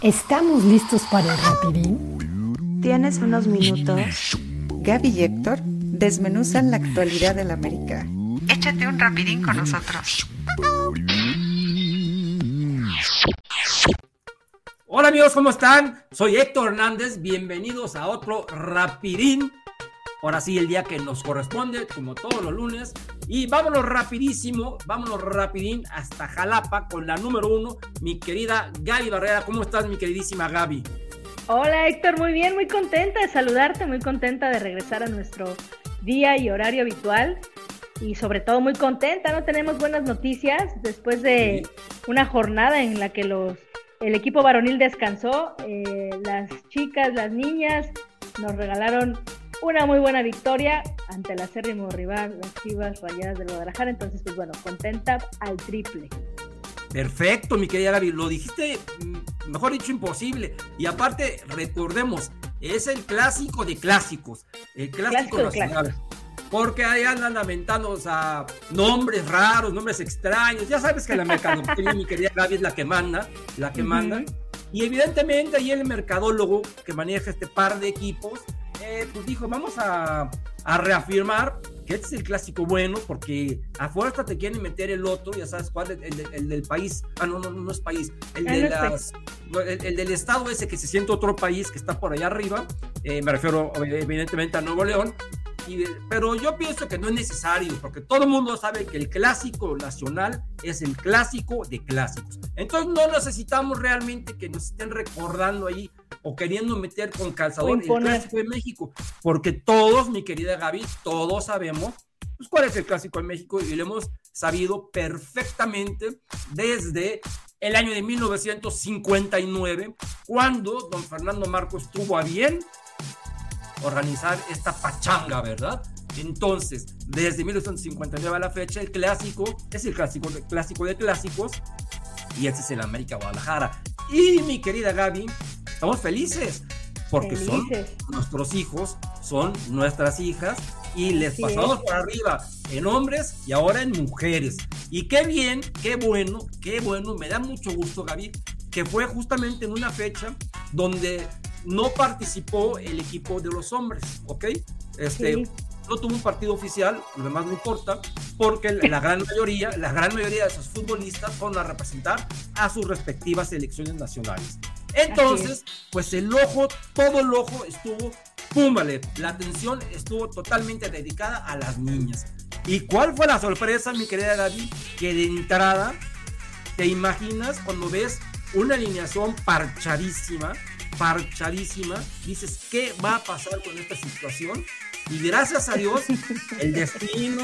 ¿Estamos listos para el rapidín? ¿Tienes unos minutos? Gaby y Héctor desmenuzan la actualidad del América. Échate un rapidín con nosotros. Hola amigos, ¿cómo están? Soy Héctor Hernández, bienvenidos a otro rapidín. Ahora sí, el día que nos corresponde, como todos los lunes. Y vámonos rapidísimo, vámonos rapidín hasta Jalapa con la número uno, mi querida Gaby Barrera. ¿Cómo estás, mi queridísima Gaby? Hola Héctor, muy bien, muy contenta de saludarte, muy contenta de regresar a nuestro día y horario habitual y sobre todo muy contenta, ¿no? Tenemos buenas noticias después de una jornada en la que los, el equipo varonil descansó, eh, las chicas, las niñas nos regalaron una muy buena victoria ante el acérrimo rival, las Chivas Rayadas de Guadalajara. Entonces, pues bueno, contenta al triple. Perfecto, mi querida Gaby. Lo dijiste, mm, mejor dicho, imposible. Y aparte, recordemos, es el clásico de clásicos. El clásico, nacional. Porque ahí andan lamentando, sea, nombres raros, nombres extraños. Ya sabes que la mercadotecnia, mi querida Gaby, es la que manda, la que manda. Y evidentemente ahí el mercadólogo que maneja este par de equipos, eh, pues dijo, vamos a, reafirmar que este es el clásico bueno, porque a fuerza te quieren meter el otro, ya sabes cuál, el, del país, ah, no, no, no es país, el, de las, el, del estado ese que se siente otro país que está por allá arriba, eh, me refiero evidentemente a Nuevo León, pero yo pienso que no es necesario, porque todo el mundo sabe que el clásico nacional es el clásico de clásicos. Entonces no necesitamos realmente que nos estén recordando ahí o queriendo meter con calzador el clásico de México, porque todos, mi querida Gaby, todos sabemos pues, cuál es el clásico de México y lo hemos sabido perfectamente desde el año de 1959, cuando don Fernando Marcos tuvo a bien organizar esta pachanga, ¿verdad? Entonces, desde 1959 a la fecha, el clásico es el clásico, clásico de clásicos y este es el América Guadalajara. Y mi querida Gaby, estamos felices porque son nuestros hijos, son nuestras hijas y les pasamos por arriba en hombres y ahora en mujeres. Y qué bien, qué bueno, qué bueno, me da mucho gusto, Gaby, que fue justamente en una fecha donde no participó el equipo de los hombres, ¿ok? Este, no tuvo un partido oficial, lo demás no importa, porque la gran mayoría, la gran mayoría de esos futbolistas fueron a representar a sus respectivas selecciones nacionales. Entonces, pues el ojo, todo el ojo estuvo, púmbale, la atención estuvo totalmente dedicada a las niñas. ¿Y cuál fue la sorpresa, mi querida David? Que de entrada, te imaginas cuando ves una alineación parchadísima, parchadísima, dices, ¿qué va a pasar con esta situación? Y gracias a Dios, el destino,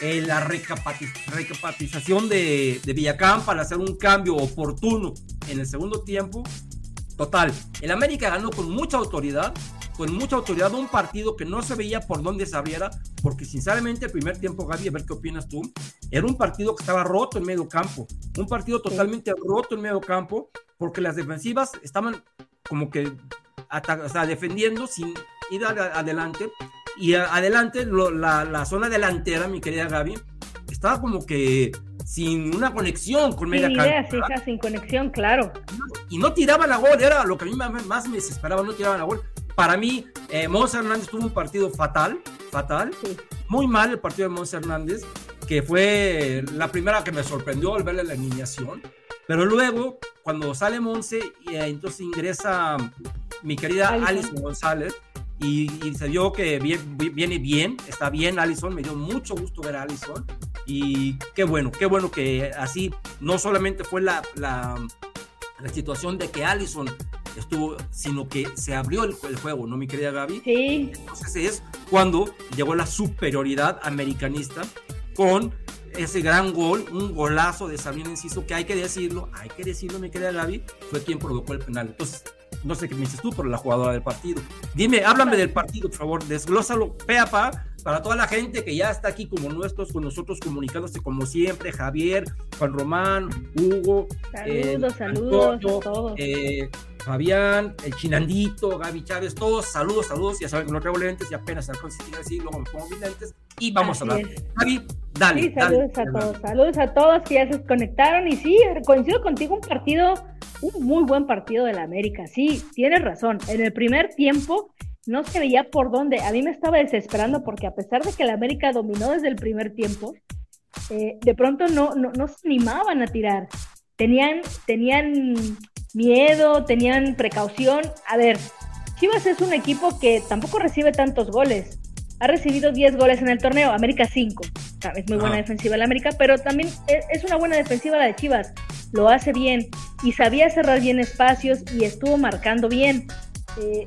eh, la recapitalización de, de Villacán para hacer un cambio oportuno en el segundo tiempo, total, el América ganó con mucha autoridad, con mucha autoridad un partido que no se veía por dónde se abriera, porque sinceramente el primer tiempo, Gaby, a ver qué opinas tú, era un partido que estaba roto en medio campo, un partido totalmente roto en medio campo, porque las defensivas estaban como que o sea, defendiendo sin ir adelante. Y adelante, la, zona delantera, mi querida Gaby, estaba como que sin una conexión con media cancha. sin conexión, claro. Y no tiraban a gol, era lo que a mí más, me desesperaba, no tiraban a gol. Para mí, eh, Monza Hernández tuvo un partido fatal, fatal, muy mal el partido de Monza Hernández, que fue la primera que me sorprendió al verle la alineación. Pero luego, cuando sale Monse, y eh, entonces ingresa mi querida Alison, González, y, se vio que viene, bien, está bien Alison, me dio mucho gusto ver a Alison, y qué bueno, qué bueno que así no solamente fue la, la, la situación de que Alison estuvo, sino que se abrió el, el, juego, ¿no, mi querida Gaby? Sí. Entonces es cuando llegó la superioridad americanista con ese gran gol, un golazo de Sabrina Enciso, que hay que decirlo, hay que decirlo, mi querida Gaby, fue quien provocó el penal. Entonces, no sé qué me dices tú, pero la jugadora del partido. Dime, háblame del partido, por favor, desglósalo, pea pa, para toda la gente que ya está aquí como nuestros, con nosotros comunicándose como siempre, Javier, Juan Román, Hugo. Saludos, eh, saludos a todos. Eh, Fabián, el Chinandito, Gaby Chávez, todos, saludos, saludos. Ya saben que no traigo lentes y apenas al conseguir decir, luego me pongo mis lentes y vamos a hablar. Gaby, Dale, sí, saludos a todos, saludos a todos que ya se conectaron y sí, coincido contigo, un partido, un muy buen partido de la América, sí, tienes razón, en el primer tiempo no se veía por dónde, a mí me estaba desesperando porque a pesar de que la América dominó desde el primer tiempo, eh, de pronto no, no, no se animaban a tirar, tenían, tenían miedo, tenían precaución, a ver, Chivas es un equipo que tampoco recibe tantos goles. Ha recibido 10 goles en el torneo, América 5. Es muy buena defensiva la América, pero también es una buena defensiva la de Chivas. Lo hace bien y sabía cerrar bien espacios y estuvo marcando bien, eh,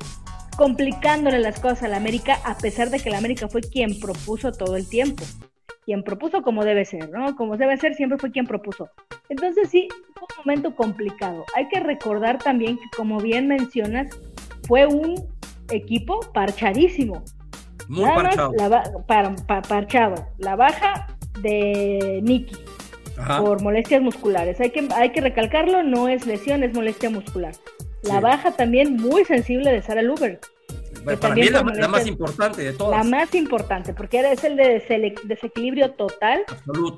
complicándole las cosas a la América, a pesar de que la América fue quien propuso todo el tiempo. Quien propuso como debe ser, ¿no? Como debe ser, siempre fue quien propuso. Entonces sí, fue un momento complicado. Hay que recordar también que, como bien mencionas, fue un equipo parchadísimo. Muy parchado. La, parchado. La baja de Nicky por molestias musculares. Hay que, hay que recalcarlo, no es lesión, es molestia muscular. La baja también muy sensible de Sara Luber. Para mí es la, más importante de todas. La más importante, porque era, es el de desequilibrio total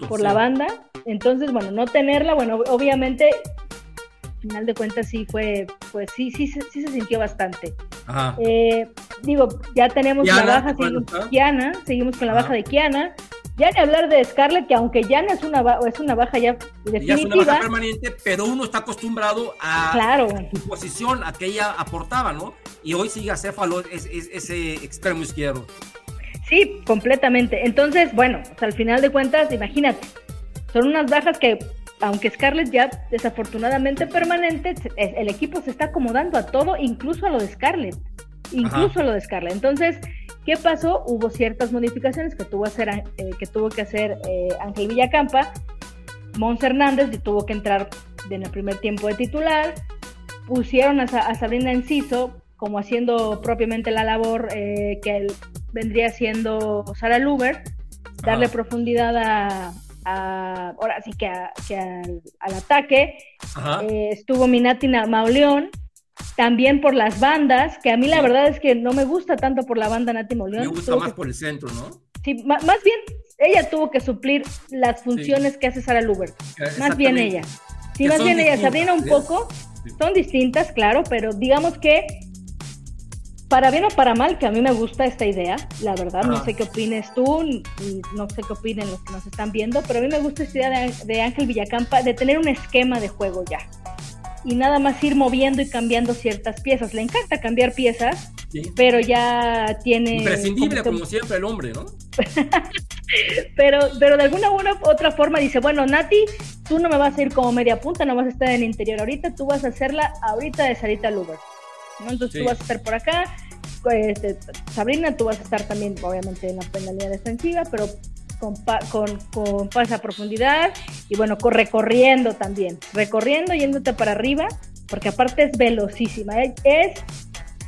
por la banda. Entonces, bueno, no tenerla, bueno, obviamente final de cuentas sí fue, pues sí, sí, sí, sí se sintió bastante. Eh, digo, ya tenemos la baja, seguimos Kiana, seguimos con la baja de Kiana. Ya ni hablar de Scarlett, que aunque ya no es una, es una baja ya definitiva. Ya es una baja permanente, pero uno está acostumbrado a, claro. su posición, a que ella aportaba, ¿no? Y hoy sigue a Céfalo es, ese extremo izquierdo. Sí, completamente. Entonces, bueno, al final de cuentas, imagínate, son unas bajas que aunque Scarlett ya desafortunadamente permanente, el equipo se está acomodando a todo, incluso a lo de Scarlett. Incluso a lo de Scarlett. Entonces, ¿qué pasó? Hubo ciertas modificaciones que tuvo, hacer, eh, que, tuvo que hacer eh, Ángel Villacampa. Mons Hernández tuvo que entrar en el primer tiempo de titular. Pusieron a, Sabrina Enciso como haciendo propiamente la labor eh, que vendría siendo Sara Luber, darle profundidad a, ahora sí que, al, ataque. Eh, estuvo Minati Mauleón, también por las bandas, que a mí la verdad es que no me gusta tanto por la banda Nati Mauleón. Me gusta más por el centro, ¿no? Sí, más, bien ella tuvo que suplir las funciones que hace Sara Luber. Más bien ella. Sí, más bien ella. Sabrina un poco, son distintas, claro, pero digamos que para bien o para mal, que a mí me gusta esta idea, la verdad, no sé qué opines tú, no sé qué opinen los que nos están viendo, pero a mí me gusta esta idea de, Ángel Villacampa de tener un esquema de juego ya. Y nada más ir moviendo y cambiando ciertas piezas. Le encanta cambiar piezas, pero ya tiene... Imprescindible, como, siempre, el hombre, ¿no? pero, pero de alguna u otra forma dice, bueno, Nati, tú no me vas a ir como media punta, no vas a estar en el interior ahorita, tú vas a hacerla ahorita de Sarita Luber. Entonces tú vas a estar por acá, este, Sabrina, tú vas a estar también, obviamente, en la penalidad defensiva, pero con, con, con profundidad y bueno, recorriendo también, recorriendo, yéndote para arriba, porque aparte es velocísima, es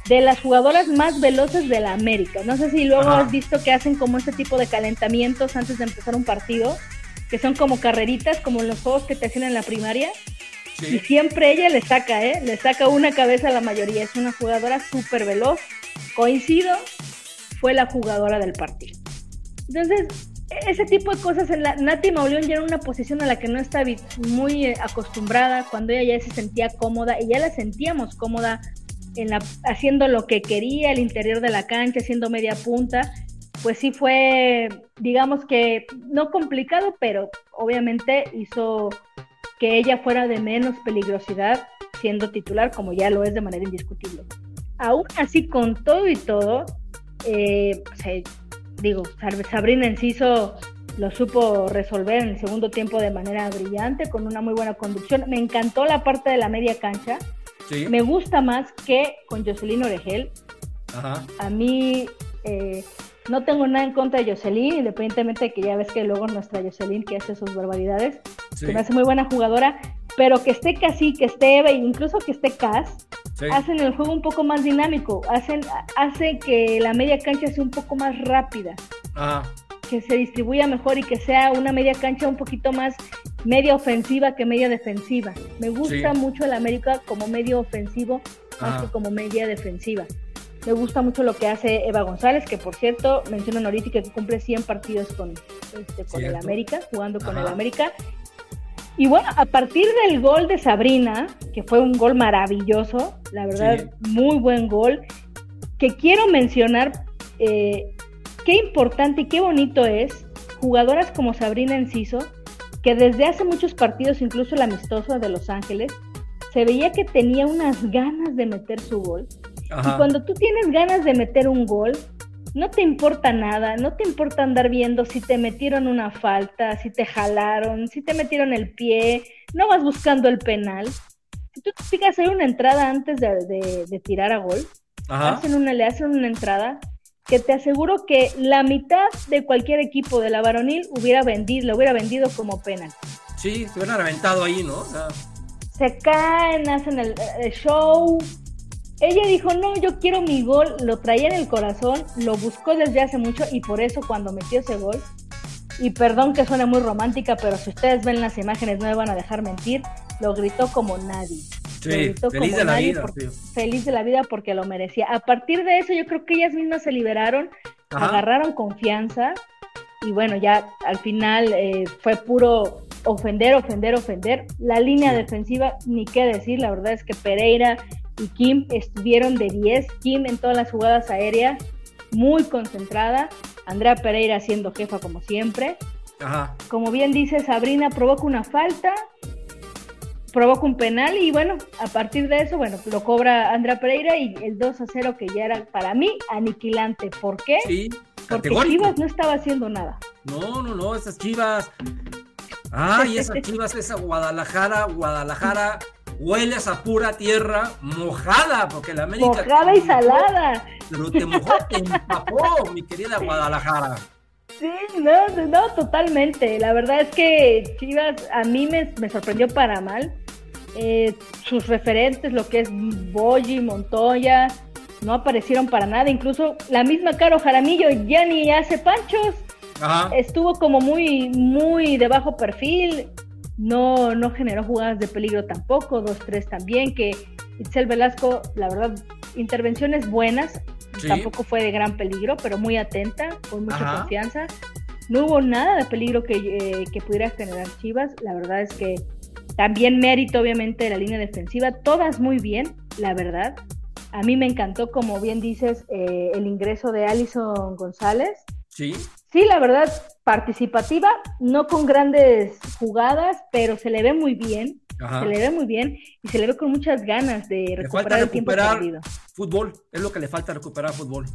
de las jugadoras más veloces de la América. No sé si luego has visto que hacen como este tipo de calentamientos antes de empezar un partido, que son como carreritas, como los juegos que te hacen en la primaria. Y siempre ella le saca, ¿eh? Le saca una cabeza a la mayoría. Es una jugadora súper veloz. Coincido, fue la jugadora del partido. Entonces, ese tipo de cosas, en la, Nati Mauleón ya era una posición a la que no está muy eh, acostumbrada, cuando ella ya se sentía cómoda, y ya la sentíamos cómoda en la, haciendo lo que quería, el interior de la cancha, haciendo media punta, pues sí fue, digamos que no complicado, pero obviamente hizo que ella fuera de menos peligrosidad siendo titular, como ya lo es de manera indiscutible. Aún así, con todo y todo, eh, digo, Sabrina Enciso lo supo resolver en el segundo tiempo de manera brillante, con una muy buena conducción. Me encantó la parte de la media cancha. Me gusta más que con Jocelyn Oregel. A mí eh, no tengo nada en contra de Jocelyn, independientemente de que ya ves que luego nuestra Jocelyn que hace sus barbaridades, que me hace muy buena jugadora, pero que esté casi, que esté Eva, incluso que esté Cass, hacen el juego un poco más dinámico, hacen, hace que la media cancha sea un poco más rápida, que se distribuya mejor y que sea una media cancha un poquito más media ofensiva que media defensiva. Me gusta mucho el América como medio ofensivo más que como media defensiva. Me gusta mucho lo que hace Eva González, que por cierto, menciono honorífica que cumple 100 partidos con, este, con el América, jugando con el América. Y bueno, a partir del gol de Sabrina, que fue un gol maravilloso, la verdad, muy buen gol, que quiero mencionar eh, qué importante y qué bonito es jugadoras como Sabrina Enciso, que desde hace muchos partidos, incluso el amistoso de Los Ángeles, se veía que tenía unas ganas de meter su gol. Y cuando tú tienes ganas de meter un gol, no te importa nada, no te importa andar viendo si te metieron una falta, si te jalaron, si te metieron el pie, no vas buscando el penal. Si tú te fijas una entrada antes de, tirar a gol, hacen una, le hacen una entrada que te aseguro que la mitad de cualquier equipo de la varonil hubiera vendido, lo hubiera vendido como penal. Sí, se hubieran aventado ahí, ¿no? Se caen, hacen el show, ella dijo, no, yo quiero mi gol, lo traía en el corazón, lo buscó desde hace mucho y por eso cuando metió ese gol, y perdón que suene muy romántica, pero si ustedes ven las imágenes no me van a dejar mentir, lo gritó como nadie. Sí, feliz de la vida. Feliz de la vida porque lo merecía. A partir de eso yo creo que ellas mismas se liberaron, agarraron confianza y bueno, ya al final eh, fue puro ofender, ofender, ofender. La línea defensiva, ni qué decir, la verdad es que Pereira y Kim estuvieron de 10. Kim en todas las jugadas aéreas, muy concentrada. Andrea Pereira siendo jefa como siempre. Ajá. Como bien dice Sabrina, provoca una falta, provoca un penal y bueno, a partir de eso, bueno, lo cobra Andrea Pereira y el 2 a 0 que ya era para mí aniquilante. ¿Por qué? Sí, Porque Chivas no estaba haciendo nada. No, no, no, esas Chivas. Ay, esas Chivas, esa Guadalajara, Guadalajara hueles a pura tierra mojada, porque la América. Mojada y salada. Pero te mojó, te empapó, mi querida Guadalajara. Sí, no, no, totalmente. La verdad es que Chivas a mí me, sorprendió para mal. Eh, sus referentes, lo que es Boyi, Montoya, no aparecieron para nada. Incluso la misma Caro Jaramillo ya ni hace panchos. Estuvo como muy, muy de bajo perfil no, no generó jugadas de peligro tampoco, dos, tres también, que Itzel Velasco, la verdad, intervenciones buenas, tampoco fue de gran peligro, pero muy atenta, con mucha confianza. No hubo nada de peligro que, eh, que pudiera generar Chivas, la verdad es que también mérito obviamente de la línea defensiva, todas muy bien, la verdad. A mí me encantó, como bien dices, eh, el ingreso de Alison González. Sí. Sí, la verdad, participativa, no con grandes jugadas, pero se le ve muy bien. Se le ve muy bien y se le ve con muchas ganas de recuperar, el tiempo perdido. Fútbol, es lo que le falta recuperar fútbol.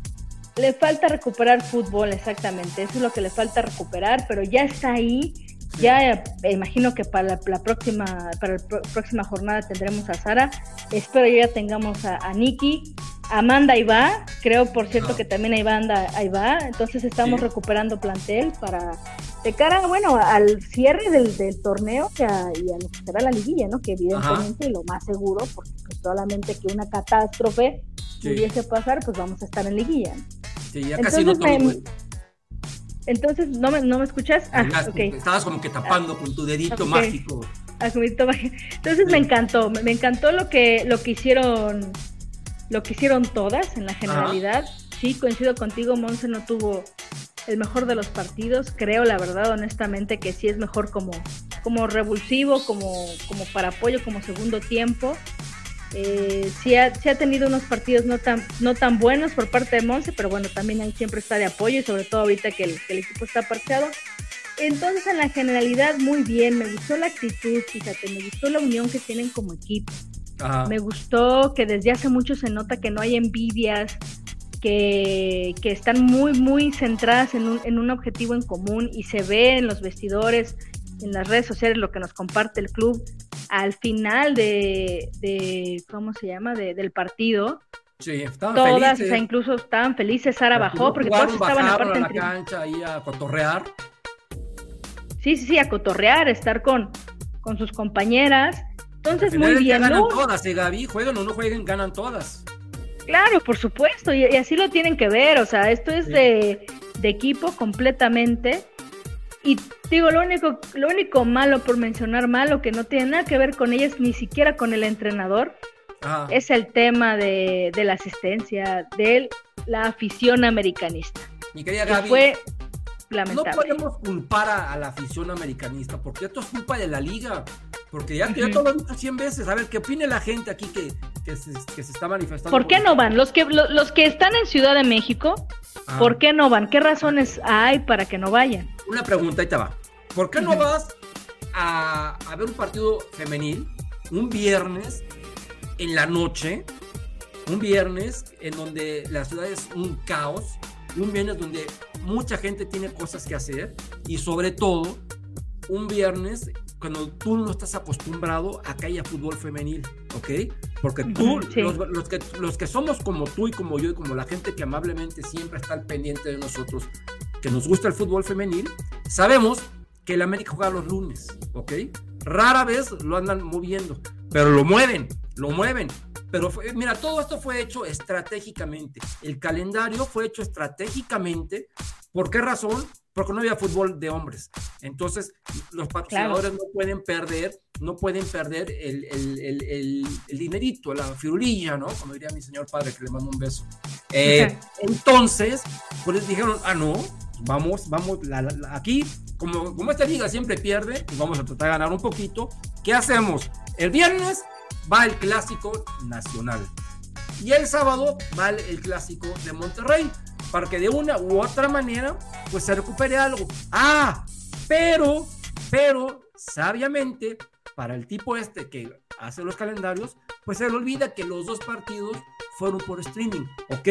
Le falta recuperar fútbol, exactamente. Eso es lo que le falta recuperar, pero ya está ahí. Ya imagino que para la, próxima para la próxima jornada tendremos a Sara. Espero ya tengamos a, a Nikki. Amanda ahí va, creo por cierto que también ahí va, ahí va, entonces estamos recuperando plantel para de cara, bueno, al cierre del, torneo y a lo que será la liguilla, ¿no? Que evidentemente lo más seguro, porque pues, solamente que una catástrofe pudiese pasar, pues vamos a estar en liguilla. Sí, ya casi no me, Entonces, ¿no me, ¿no me escuchas? Ah, Estabas como que tapando con tu dedito mágico. Ah, entonces me encantó, me encantó lo que, lo que hicieron lo que hicieron todas en la generalidad. Sí, coincido contigo, Monse no tuvo el mejor de los partidos. Creo, la verdad, honestamente, que sí es mejor como, como revulsivo, como, como para apoyo, como segundo tiempo. Eh, sí, ha, ha, tenido unos partidos no tan, no tan buenos por parte de Monse, pero bueno, también ahí siempre está de apoyo y sobre todo ahorita que el, equipo está parcheado. Entonces, en la generalidad, muy bien, me gustó la actitud, fíjate, me gustó la unión que tienen como equipo. Me gustó que desde hace mucho se nota que no hay envidias, que, están muy, muy centradas en un, en un objetivo en común y se ve en los vestidores, en las redes sociales, lo que nos comparte el club al final de, de ¿cómo se llama?, del partido. Sí, estaban Todas, o sea, incluso estaban felices, Sara bajó, porque todos estaban aparte en la cancha ahí a cotorrear. Sí, sí, sí, a cotorrear, estar con, con sus compañeras entonces, muy bien. Ganan todas, ¿eh, Gaby? Jueguen o no jueguen, ganan todas. Claro, por supuesto, y, así lo tienen que ver, o sea, esto es de, equipo completamente. Y digo, lo único, lo único malo, por mencionar malo, que no tiene nada que ver con ellas, ni siquiera con el entrenador, es el tema de, la asistencia de la afición americanista. Mi querida Gaby, fue no podemos culpar a, la afición americanista, porque esto es culpa de la liga. Porque ya, que todo lo he dicho 100 veces. A ver, ¿qué opine la gente aquí que, se, está manifestando? ¿Por qué no van? Los que, los, que están en Ciudad de México, ah. ¿por qué no van? ¿Qué razones hay para que no vayan? Una pregunta, ahí te va. ¿Por qué no vas a, a ver un partido femenil un viernes en la noche? Un viernes en donde la ciudad es un caos, un viernes donde mucha gente tiene cosas que hacer y sobre todo un viernes cuando tú no estás acostumbrado a que haya fútbol femenil, ¿ok? Porque tú, los, que, los que somos como tú y como yo y como la gente que amablemente siempre está al pendiente de nosotros, que nos gusta el fútbol femenil, sabemos que el América juega los lunes, ¿ok? Rara vez lo andan moviendo, pero lo mueven, lo mueven. Pero mira, todo esto fue hecho estratégicamente. El calendario fue hecho estratégicamente. ¿Por qué razón? Porque no había fútbol de hombres. Entonces, los patrocinadores no pueden perder, no pueden perder el, el, el, el, dinerito, la firulilla, ¿no? Como diría mi señor padre, que le mando un beso. Eh, entonces, pues dijeron, ah, no, vamos, vamos, aquí, como, como esta liga siempre pierde, y vamos a tratar de ganar un poquito, ¿qué hacemos? El viernes va el clásico nacional. Y el sábado va el, clásico de Monterrey, para que de una u otra manera, pues se recupere algo. Ah, pero, pero, sabiamente, para el tipo este que hace los calendarios, pues se le olvida que los dos partidos fueron por streaming, ¿ok?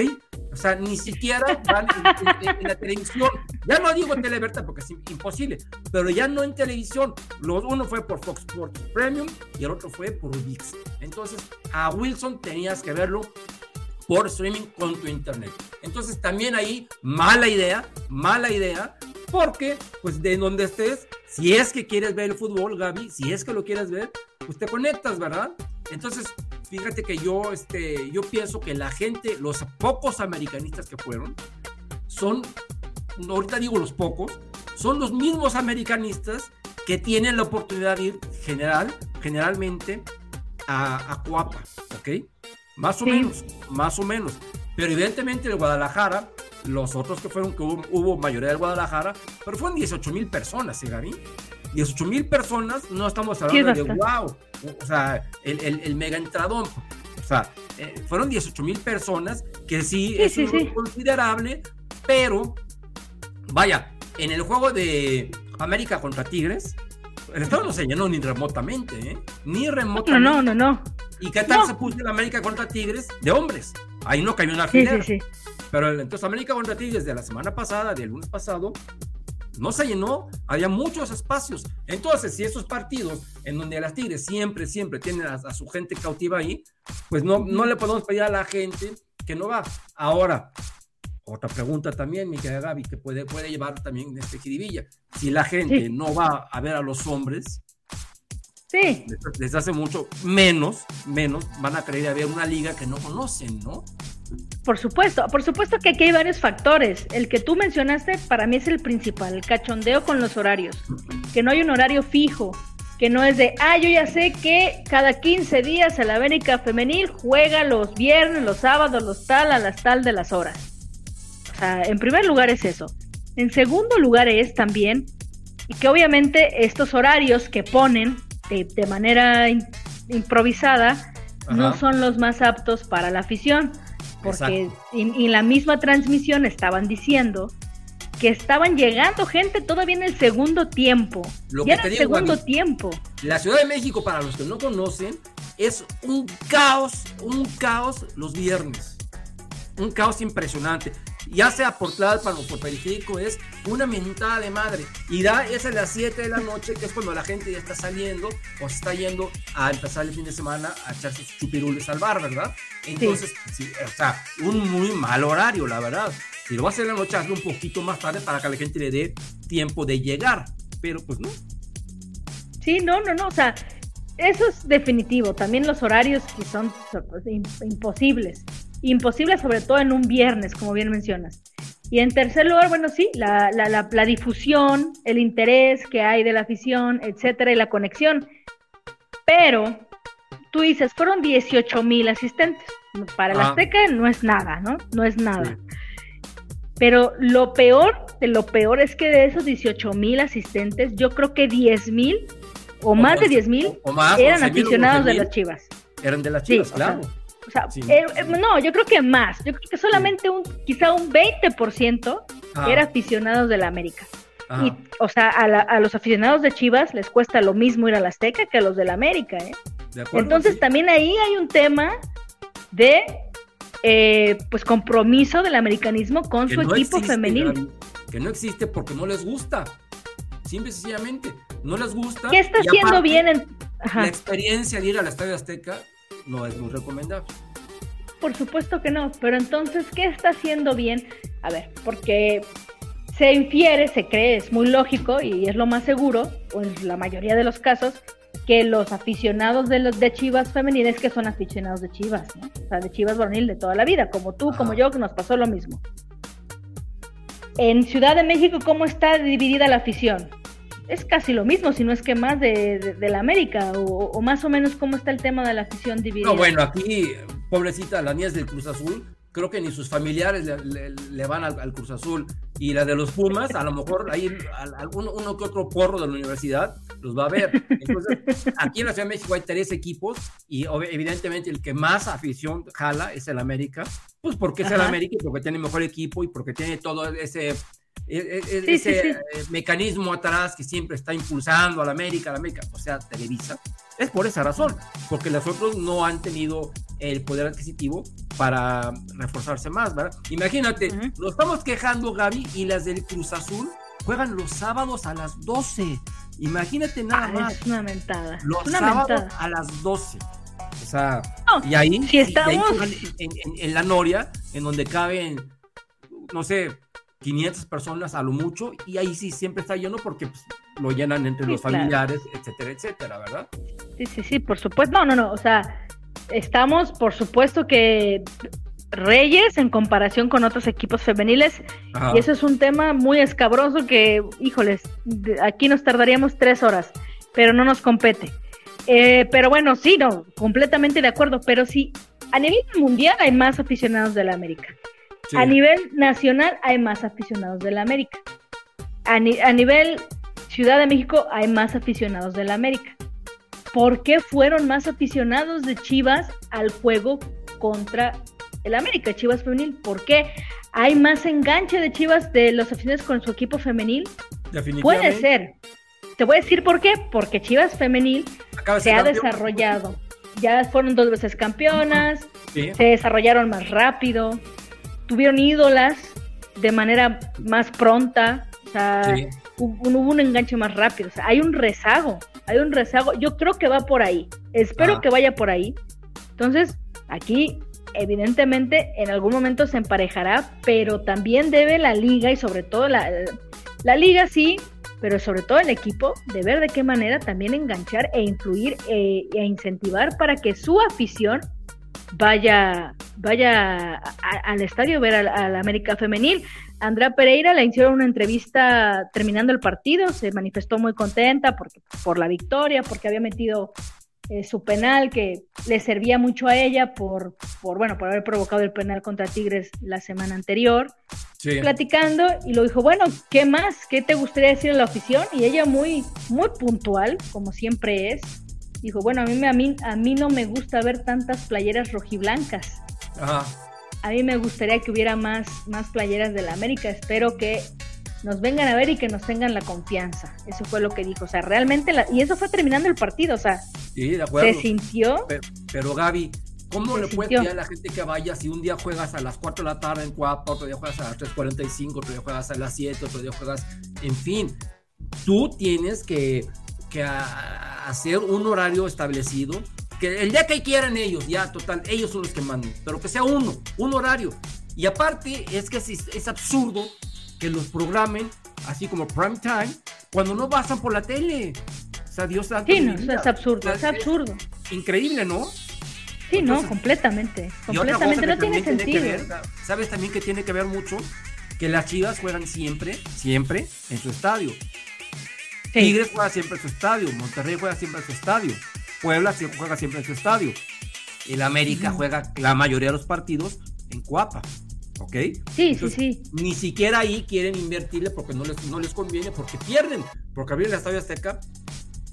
O sea, ni siquiera van en, la televisión. Ya no digo en Televerta porque es imposible, pero ya no en televisión. Los, uno fue por Fox Sports Premium y el otro fue por VIX. Entonces, a Wilson tenías que verlo por streaming con tu internet. Entonces, también ahí, mala idea, mala idea, porque, pues, de donde estés, si es que quieres ver el fútbol, Gaby, si es que lo quieres ver, pues te conectas, ¿verdad? Entonces, fíjate que yo, este, yo pienso que la gente, los pocos americanistas que fueron, son, ahorita digo los pocos, son los mismos americanistas que tienen la oportunidad de ir general, generalmente a, a Coapa, ¿ok? Más o menos, más o menos. Pero evidentemente de Guadalajara, los otros que fueron, que hubo, mayoría de Guadalajara, pero fueron 18 mil personas, ¿sí, Gaby? 18 mil personas, no estamos hablando de wow, o sea, el, el, mega entradón. O sea, eh, fueron 18 mil personas, que sí, es considerable, pero vaya, en el juego de América contra Tigres, el Estado no se llenó ni remotamente, ¿eh? Ni remotamente. No, no, no. ¿Y qué tal se puso el América contra Tigres de hombres? Ahí no cayó una final. Sí, sí, Pero entonces América contra Tigres de la semana pasada, del lunes pasado, no se llenó, había muchos espacios. Entonces, si esos partidos en donde las Tigres siempre, siempre tienen a, su gente cautiva ahí, pues no, no le podemos pedir a la gente que no va. Ahora, otra pregunta también, mi querida Gaby, que puede, puede llevar también este jiribilla. Si la gente no va a ver a los hombres, sí. desde hace mucho, menos, menos van a querer ver una liga que no conocen, ¿no? Por supuesto, por supuesto que aquí hay varios factores. El que tú mencionaste para mí es el principal, el cachondeo con los horarios. Que no hay un horario fijo, que no es de, ah, yo ya sé que cada 15 días el América Femenil juega los viernes, los sábados, los tal, a las tal de las horas. O sea, en primer lugar es eso. En segundo lugar es también y que obviamente estos horarios que ponen de, manera improvisada no son los más aptos para la afición porque en, la misma transmisión estaban diciendo que estaban llegando gente todavía en el segundo tiempo. Lo ya en el segundo tiempo. La Ciudad de México, para los que no conocen, es un caos, un caos los viernes. Un caos impresionante ya sea por Tlalpan o por Periférico, es una mentada de madre. Y da es a las 7 de la noche, que es cuando la gente ya está saliendo o se está yendo a empezar el fin de semana a echarse sus chupirules al bar, ¿verdad? Entonces, sí. o sea, un muy mal horario, la verdad. Si lo vas a hacer en la noche, hazlo un poquito más tarde para que la gente le dé tiempo de llegar. Pero pues no. Sí, no, no, no. O sea, eso es definitivo. También los horarios que son pues, imposibles imposible, sobre todo en un viernes, como bien mencionas. Y en tercer lugar, bueno, sí, la, la, la, difusión, el interés que hay de la afición, etcétera, y la conexión. Pero tú dices, fueron 18 mil asistentes. Para el Ah. Azteca no es nada, ¿no? No es nada. Pero lo peor de lo peor es que de esos 18 mil asistentes, yo creo que 10 mil o más de once- 10 mil eran 11,000 o aficionados de 12,000 las Chivas. Eran de las Sí, chivas, o sea, claro. O sea, Sí. eh, eh, no, yo creo que más. Yo creo que solamente un, quizá un 20% Ah, era aficionados de la América. ajá. Y, o sea, a, la- a los aficionados de Chivas les cuesta lo mismo ir a la Azteca que a los de la América, ¿eh? ¿De acuerdo? Entonces Sí. también ahí hay un tema de eh, pues compromiso del americanismo con Que su no equipo existe. Gaby, que no existe porque no les gusta. Simple y sencillamente. No les gusta. ¿Qué está haciendo bien en... Ajá, La experiencia de ir al Estadio Azteca no es muy recomendable. por supuesto que no, pero entonces, ¿qué está haciendo bien? A ver, porque se infiere, se cree, es muy lógico y es lo más seguro, o en la mayoría de los casos, que los aficionados de los de Chivas femeniles que son aficionados de Chivas, ¿no? O sea, de Chivas varonil de toda la vida, como tú, como yo, que nos pasó lo mismo. En Ciudad de México, ¿cómo está dividida la afición? Es casi lo mismo, si no es que más de, de- de la América, o, o más o menos cómo está el tema de la afición dividida. No, bueno, aquí, pobrecita, la niña es del Cruz Azul. Creo que ni sus familiares le, le- le van al, al Cruz Azul. Y la de los Pumas, a lo mejor ahí al- algún- uno que otro porro de la universidad los va a ver. Entonces, aquí en la Ciudad de México hay tres equipos y evidentemente el que más afición jala es el América. Pues porque es el. América y porque tiene mejor equipo y porque tiene todo ese, e- e- e- Sí, ese sí, sí. eh, mecanismo atrás que siempre está impulsando a la América, a la América, o sea, Televisa. Es por esa razón, porque los otros no han tenido el poder adquisitivo para reforzarse más, ¿verdad? Imagínate, Ujú. nos estamos quejando, Gaby, y las del Cruz Azul juegan los sábados a las 12. Imagínate nada Ah, más. es una mentada. Los una sábados mentada. a las 12. O sea, No, y ahí, si y ahí estamos- juegan en, en- en la Noria, en donde caben, no sé, 500 personas a lo mucho, y ahí sí siempre está lleno porque pues, lo llenan entre Sí, los claro. familiares, etcétera, etcétera, ¿verdad? Sí, sí, sí, por supuesto. No, no, no. O sea, estamos, por supuesto que Reyes en comparación con otros equipos femeniles. Ajá. Y eso es un tema muy escabroso que, híjoles, aquí nos tardaríamos tres horas, pero no nos compete. Eh, pero bueno, sí, no, completamente de acuerdo. Pero sí, a nivel mundial hay más aficionados de la América. Sí. A nivel nacional hay más aficionados de la América. A, ni- a nivel Ciudad de México hay más aficionados de la América. ¿Por qué fueron más aficionados de Chivas al juego contra el América, Chivas femenil? ¿Por qué hay más enganche de Chivas de los aficionados con su equipo femenil? Puede ser. Te voy a decir por qué. Porque Chivas femenil Acaba se ha campeón. desarrollado. Ya fueron dos veces campeonas, Sí. se desarrollaron más rápido, tuvieron ídolas de manera más pronta, o sea, Sí. hubo, hubo un enganche más rápido, o sea, hay un rezago, hay un rezago, yo creo que va por ahí, espero que vaya por ahí. Entonces, aquí evidentemente en algún momento se emparejará, pero también debe la liga y sobre todo la, la liga sí, pero sobre todo el equipo, de ver de qué manera también enganchar e influir eh, e incentivar para que su afición vaya, vaya a- a- al estadio a ver al, al América Femenil. Andrea Pereira le hicieron una entrevista terminando el partido, se manifestó muy contenta porque, por la victoria, porque había metido eh, su penal que le servía mucho a ella por, por, bueno, por haber provocado el penal contra Tigres la semana anterior Sí. platicando y lo dijo, bueno, ¿qué más? ¿Qué te gustaría decir a la afición? Y ella muy, muy puntual, como siempre es, dijo, bueno, a mí, me- a mí, a mí no me gusta ver tantas playeras rojiblancas. Ajá. A mí me gustaría que hubiera más, más playeras de la América. Espero que nos vengan a ver y que nos tengan la confianza. Eso fue lo que dijo. O sea, realmente, la- y eso fue terminando el partido. O sea, Sí, de se sintió. Pero, pero, Gaby, ¿cómo Se le puede pedir a la gente que vaya si un día juegas a las 4 de la tarde en Cuapa, otro día juegas a las 3.45, otro día juegas a las 7, otro día juegas, en fin, tú tienes que, que a- hacer un horario establecido, que el día que quieran ellos, ya total, ellos son los que mandan, pero que sea uno, un horario. Y aparte es que es, es absurdo que los programen así como prime time cuando no pasan por la tele. O sea, Dios santo. Sí, no, eso es absurdo, O es absurdo. Increíble, ¿no? Sí, no, completamente. Completamente, no tiene sentido. ver, ¿sabes también que tiene que ver mucho? Que las Chivas juegan siempre, siempre en su estadio. Sí. Tigres juega siempre en su estadio, Monterrey juega siempre en su estadio. Puebla juega siempre en su estadio. El América juega la mayoría de los partidos en Cuapa. ¿Ok? Sí, sí, sí. Ni siquiera ahí quieren invertirle porque no les, no les conviene, porque pierden. Porque abrir el Estadio Azteca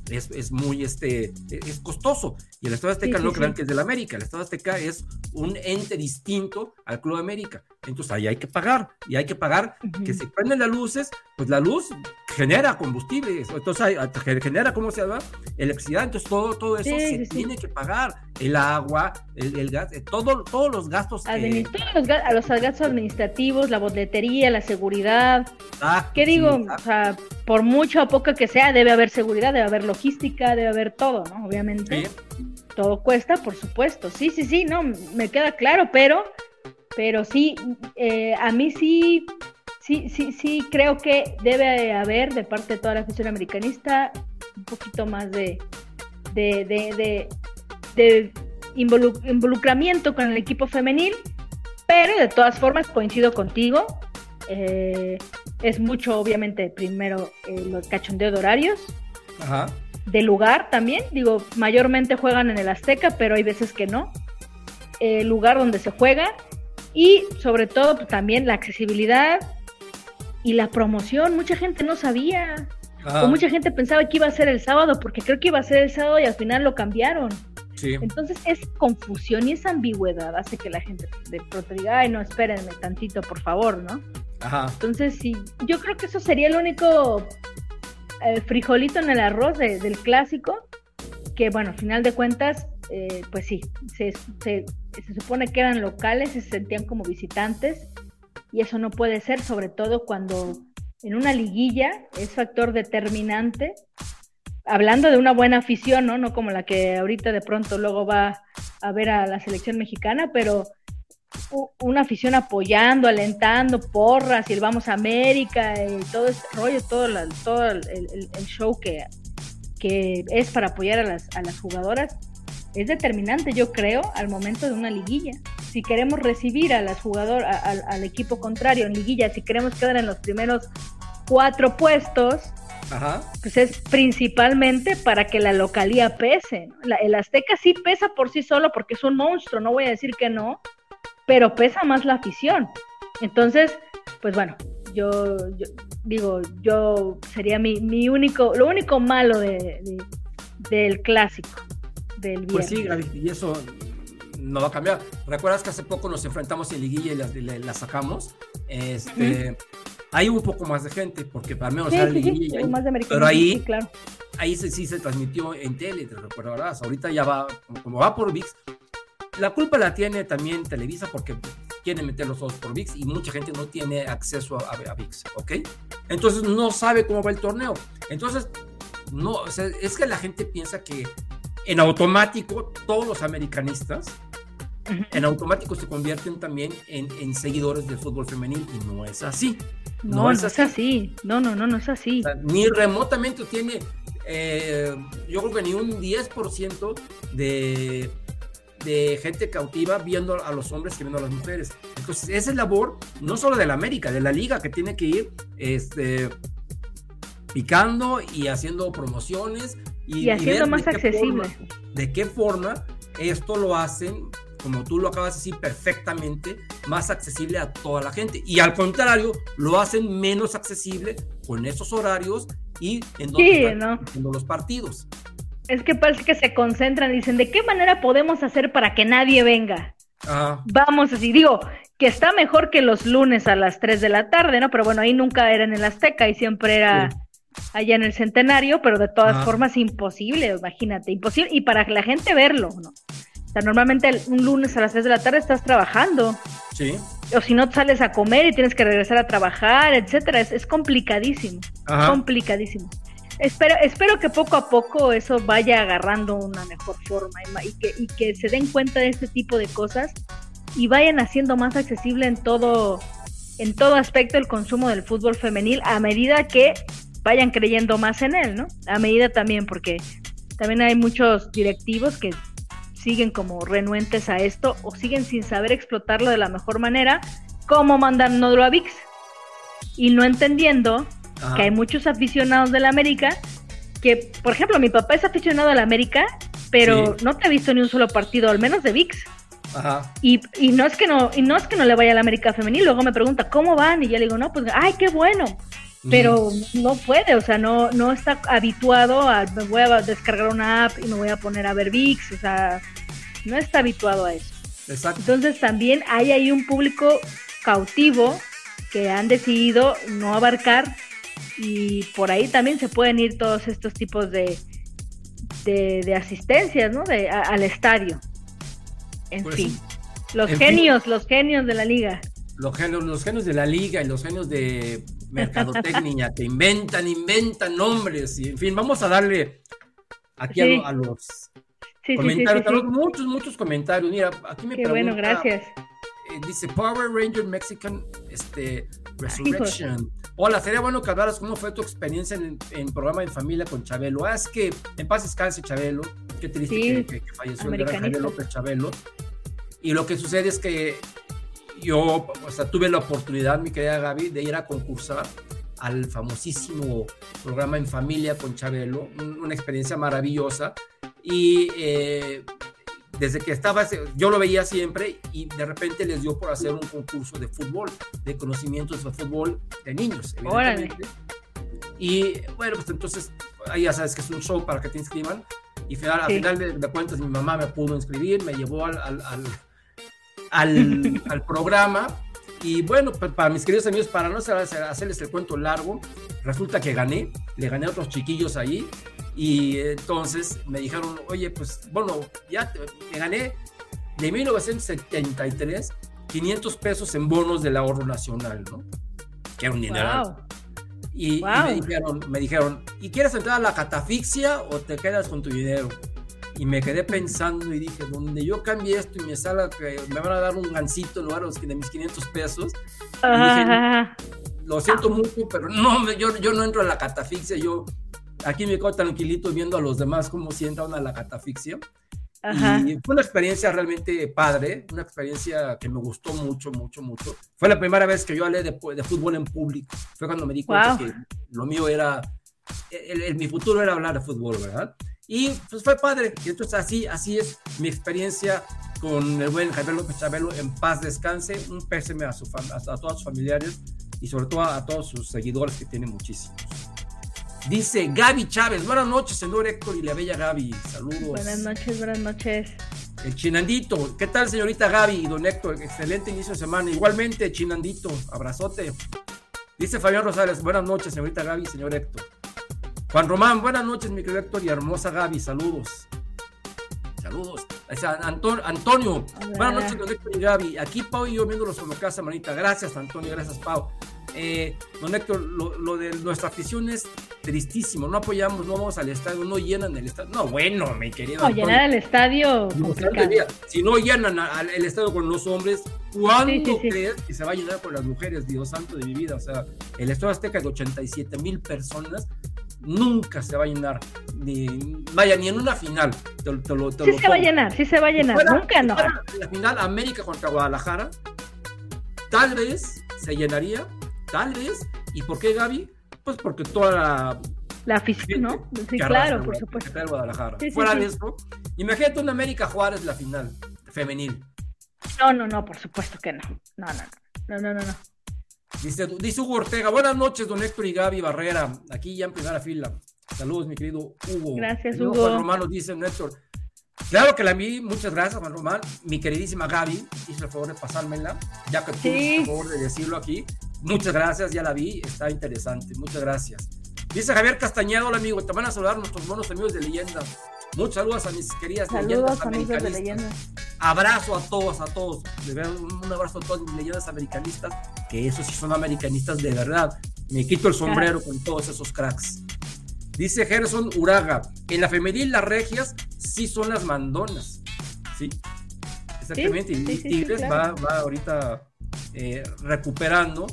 es, es, muy este, es costoso. Y el Estado Azteca no crean que es del América. El Estado Azteca es un ente distinto al Club América. Entonces ahí hay que pagar. Y hay que pagar que se prenden las luces, pues la luz genera combustible. Entonces genera, ¿cómo se llama? Electricidad. Entonces todo, todo eso se tiene que pagar. El agua, el, gas, eh, todo, todos los gastos. Que... Todos los, a los gastos administrativos, la boletería, la seguridad. ¿Qué digo? o sea, por mucho o poco que sea, debe haber seguridad, debe haber logística, debe haber todo, ¿no? Obviamente. Todo cuesta, por supuesto. Sí, sí, sí, no, me queda claro, pero, pero sí, eh, a mí sí, sí, sí, sí creo que debe haber de parte de toda la afición americanista un poquito más de, de, de, de, involucramiento con el equipo femenil, pero de todas formas coincido contigo. Eh, es mucho, obviamente, primero el cachondeo de horarios. Ajá. De lugar también. Digo, mayormente juegan en el Azteca, pero hay veces que no. El lugar donde se juega. Y sobre todo pues, también la accesibilidad y la promoción. Mucha gente no sabía. O mucha gente pensaba que iba a ser el sábado, porque creo que iba a ser el sábado y al final lo cambiaron. Sí. Entonces es confusión y esa ambigüedad hace que la gente de pronto diga, ay, no, espérenme tantito, por favor, ¿no? Entonces, sí, yo creo que eso sería el único eh, frijolito en el arroz del clásico, que bueno, al final de cuentas, eh, pues sí, se, se, supone que eran locales y se sentían como visitantes, y eso no puede ser, sobre todo cuando en una liguilla es factor determinante, hablando de una buena afición, ¿no? No como la que ahorita de pronto luego va a ver a la selección mexicana, pero una afición apoyando, alentando, porras y el Vamos a América y todo ese rollo, todo, todo el, show que, que es para apoyar a las, a las jugadoras, es determinante, yo creo, al momento de una liguilla. Si queremos recibir a las jugadoras, al equipo contrario en liguilla, si queremos quedar en los primeros cuatro puestos, pues es principalmente para que la localía pese. el Azteca sí pesa por sí solo porque es un monstruo, no voy a decir que no, pero pesa más la afición. Entonces, pues bueno, yo, digo, yo sería mi, mi, único, lo único malo de, del clásico, del Pues sí, y eso no va a cambiar. ¿Recuerdas que hace poco nos enfrentamos en liguilla y la, sacamos? Este, Ahí hubo un poco más de gente, porque para menos era liguilla. pero ahí, claro. ahí sí, se transmitió en tele, te recuerdas. Ahorita ya va, como va por VIX, la culpa la tiene también Televisa porque quieren meter los ojos por VIX y mucha gente no tiene acceso a, VIX, ¿ok? Entonces no sabe cómo va el torneo. Entonces, no, es que la gente piensa que en automático todos los americanistas en automático se convierten también en, seguidores del fútbol femenil y no es así. No, es, así. No, no, no, no es así. ni remotamente tiene, eh, yo creo que ni un 10% de de gente cautiva viendo a los hombres que viendo a las mujeres. Entonces, esa es labor no solo de la América, de la liga que tiene que ir este, picando y haciendo promociones y, haciendo más accesible. de qué forma esto lo hacen, como tú lo acabas de decir perfectamente, más accesible a toda la gente. Y al contrario, lo hacen menos accesible con esos horarios y en donde los partidos. Es que parece que se concentran y dicen, ¿de qué manera podemos hacer para que nadie venga? Vamos así, digo, que está mejor que los lunes a las 3 de la tarde, ¿no? Pero bueno, ahí nunca era en el Azteca y siempre era allá en el Centenario, pero de todas formas imposible, imagínate, imposible. Y para la gente verlo, ¿no? Sea, normalmente un lunes a las 3 de la tarde estás trabajando. Sí. O si no sales a comer y tienes que regresar a trabajar, etcétera, es, es complicadísimo. Complicadísimo. Espero, espero que poco a poco eso vaya agarrando una mejor forma y, que, y que se den cuenta de este tipo de cosas y vayan haciendo más accesible en todo, en todo aspecto el consumo del fútbol femenil a medida que vayan creyendo más en él, ¿no? A medida también, porque también hay muchos directivos que siguen como renuentes a esto o siguen sin saber explotarlo de la mejor manera, como mandando a VIX y no entendiendo que hay muchos aficionados de la América que, por ejemplo, mi papá es aficionado a la América, pero no te he visto ni un solo partido, al menos de VIX. Ajá. Y, y, no es que no, y no es que no le vaya a la América Femenil, luego me pregunta, ¿cómo van? Y yo le digo, no, pues, ay, qué bueno. Pero no puede, o sea, no, no está habituado a, me voy a descargar una app y me voy a poner a ver VIX, o sea, no está habituado a eso. Exacto. Entonces también hay ahí un público cautivo que han decidido no abarcar y por ahí también se pueden ir todos estos tipos de, de, de asistencias, ¿no? De, a, al estadio. En Pues fin. Los En genios, los genios de la liga. Los genios, los genios de la liga y los genios de mercadotecnia que inventan, inventan nombres y en fin, vamos a darle aquí a Sí. lo- a, los Sí, comentarios, sí. tenemos muchos, muchos comentarios. Mira, aquí me Qué pregunta, bueno, gracias. eh, dice Power Ranger Mexican este, Resurrection. Hola, sería bueno que hablaras cómo fue tu experiencia en, en programa en familia con Chabelo. Ah, es que en paz descanse Chabelo. Qué triste Sí, que, que- que falleció el gran Javier. López Chabelo. Y lo que sucede es que yo, o sea, tuve la oportunidad, mi querida Gaby, de ir a concursar al famosísimo programa en familia con Chabelo, un- una experiencia maravillosa. Y eh, desde que estaba, yo lo veía siempre y de repente les dio por hacer un concurso de fútbol, de conocimientos de fútbol de niños, Órale. evidentemente. Y bueno, pues entonces, ahí ya sabes que es un show para que te inscriban. Y final, al Sí. final de, de cuentas, mi mamá me pudo inscribir, me llevó al, al, al, al- al programa. Y bueno, pues, para mis queridos amigos, para no hacer- hacerles el cuento largo, resulta que gané, le gané a otros chiquillos ahí. Y entonces me dijeron, oye, pues bueno, ya te, te gané de 1973 500 pesos en bonos del ahorro nacional, ¿no? Que era un dineral. Wow. Y, y Wow. me, dijeron, me dijeron, ¿y quieres entrar a la catafixia o te quedas con tu dinero? Y me quedé pensando y dije, donde yo cambie esto y me salga que me van a dar un gancito en lugar de los- de mis 500 pesos, Ajá. lo siento mucho, pero no, yo, yo no entro a la catafixia, yo aquí me quedo tranquilito viendo a los demás cómo si entran a la catafixia. Y fue una experiencia realmente padre, una experiencia que me gustó mucho, mucho, mucho. Fue la primera vez que yo hablé de, de fútbol en público. Fue cuando me di cuenta Wow. que lo mío era, el- el- mi futuro era hablar de fútbol, ¿verdad? Y pues fue padre. Y entonces así, así es mi experiencia con el buen Javier López Chabelo. En paz descanse. Un pésame a, su a todos sus familiares y sobre todo a, a todos sus seguidores que tiene muchísimos. Dice Gaby Chávez, buenas noches, señor Héctor y la bella Gaby. Saludos. Buenas noches, buenas noches. El Chinandito, ¿qué tal señorita Gaby y don Héctor? Excelente inicio de semana. Igualmente, Chinandito, abrazote. Dice Fabián Rosales, buenas noches señorita Gaby y señor Héctor. Juan Román, buenas noches mi querido Héctor y hermosa Gaby, saludos. Saludos. Antonio, Hola. buenas noches don Héctor y Gaby. Aquí Pau y yo viéndolos como casa, manita. Gracias Antonio, gracias Pau. Eh, don Héctor, lo, lo de nuestra afición es tristísimo. No apoyamos, no vamos al estadio, no llenan el estadio. No, bueno, mi querido No, Antonio. llenar el estadio Si no llenan a- el estadio con los hombres, ¿cuándo Sí, sí, sí. crees que se va a llenar con las mujeres? Dios santo de mi vida. O sea, el estadio Azteca de 87 mil personas nunca se va a llenar. Ni, vaya, ni en una final. Te, te lo, te Sí lo se va a llenar, sí se va a llenar. fuera- Nunca no. La final América contra Guadalajara, tal vez se llenaría, tal vez. ¿Y por qué, Gaby? Pues porque toda la La afición, ¿no? Sí, claro, por supuesto. que trae Guadalajara. Sí, sí, Fuera de eso, imagínate una América Juárez la final femenil. No, no, no, por supuesto que no. No, no, no. No, no, no, no. Dice, dice Hugo Ortega, buenas noches, don Héctor y Gaby Barrera, aquí ya en primera fila. Saludos, mi querido Hugo. Gracias, Hugo. Juan Román nos dice, Héctor. Claro que la vi, muchas gracias, Juan Román. Mi queridísima Gaby hizo el favor de pasármela, ya que tú Sí. el favor de decirlo aquí. Muchas gracias, ya la vi, está interesante, muchas gracias. Dice Javier Castañeda, hola amigo, te van a saludar nuestros buenos amigos de leyenda. Muchos saludos a mis queridas Saludos, leyendas amigos de americanistas. leyendas. Abrazo a todos, a todos. De verdad, un abrazo a todas mis leyendas americanistas, que esos sí son americanistas de verdad. Me quito el sombrero con todos esos cracks. Dice Gerson Uraga, en la femenil las regias sí son las mandonas. Sí, exactamente. Sí, y sí, Tigres va, va ahorita eh, recuperando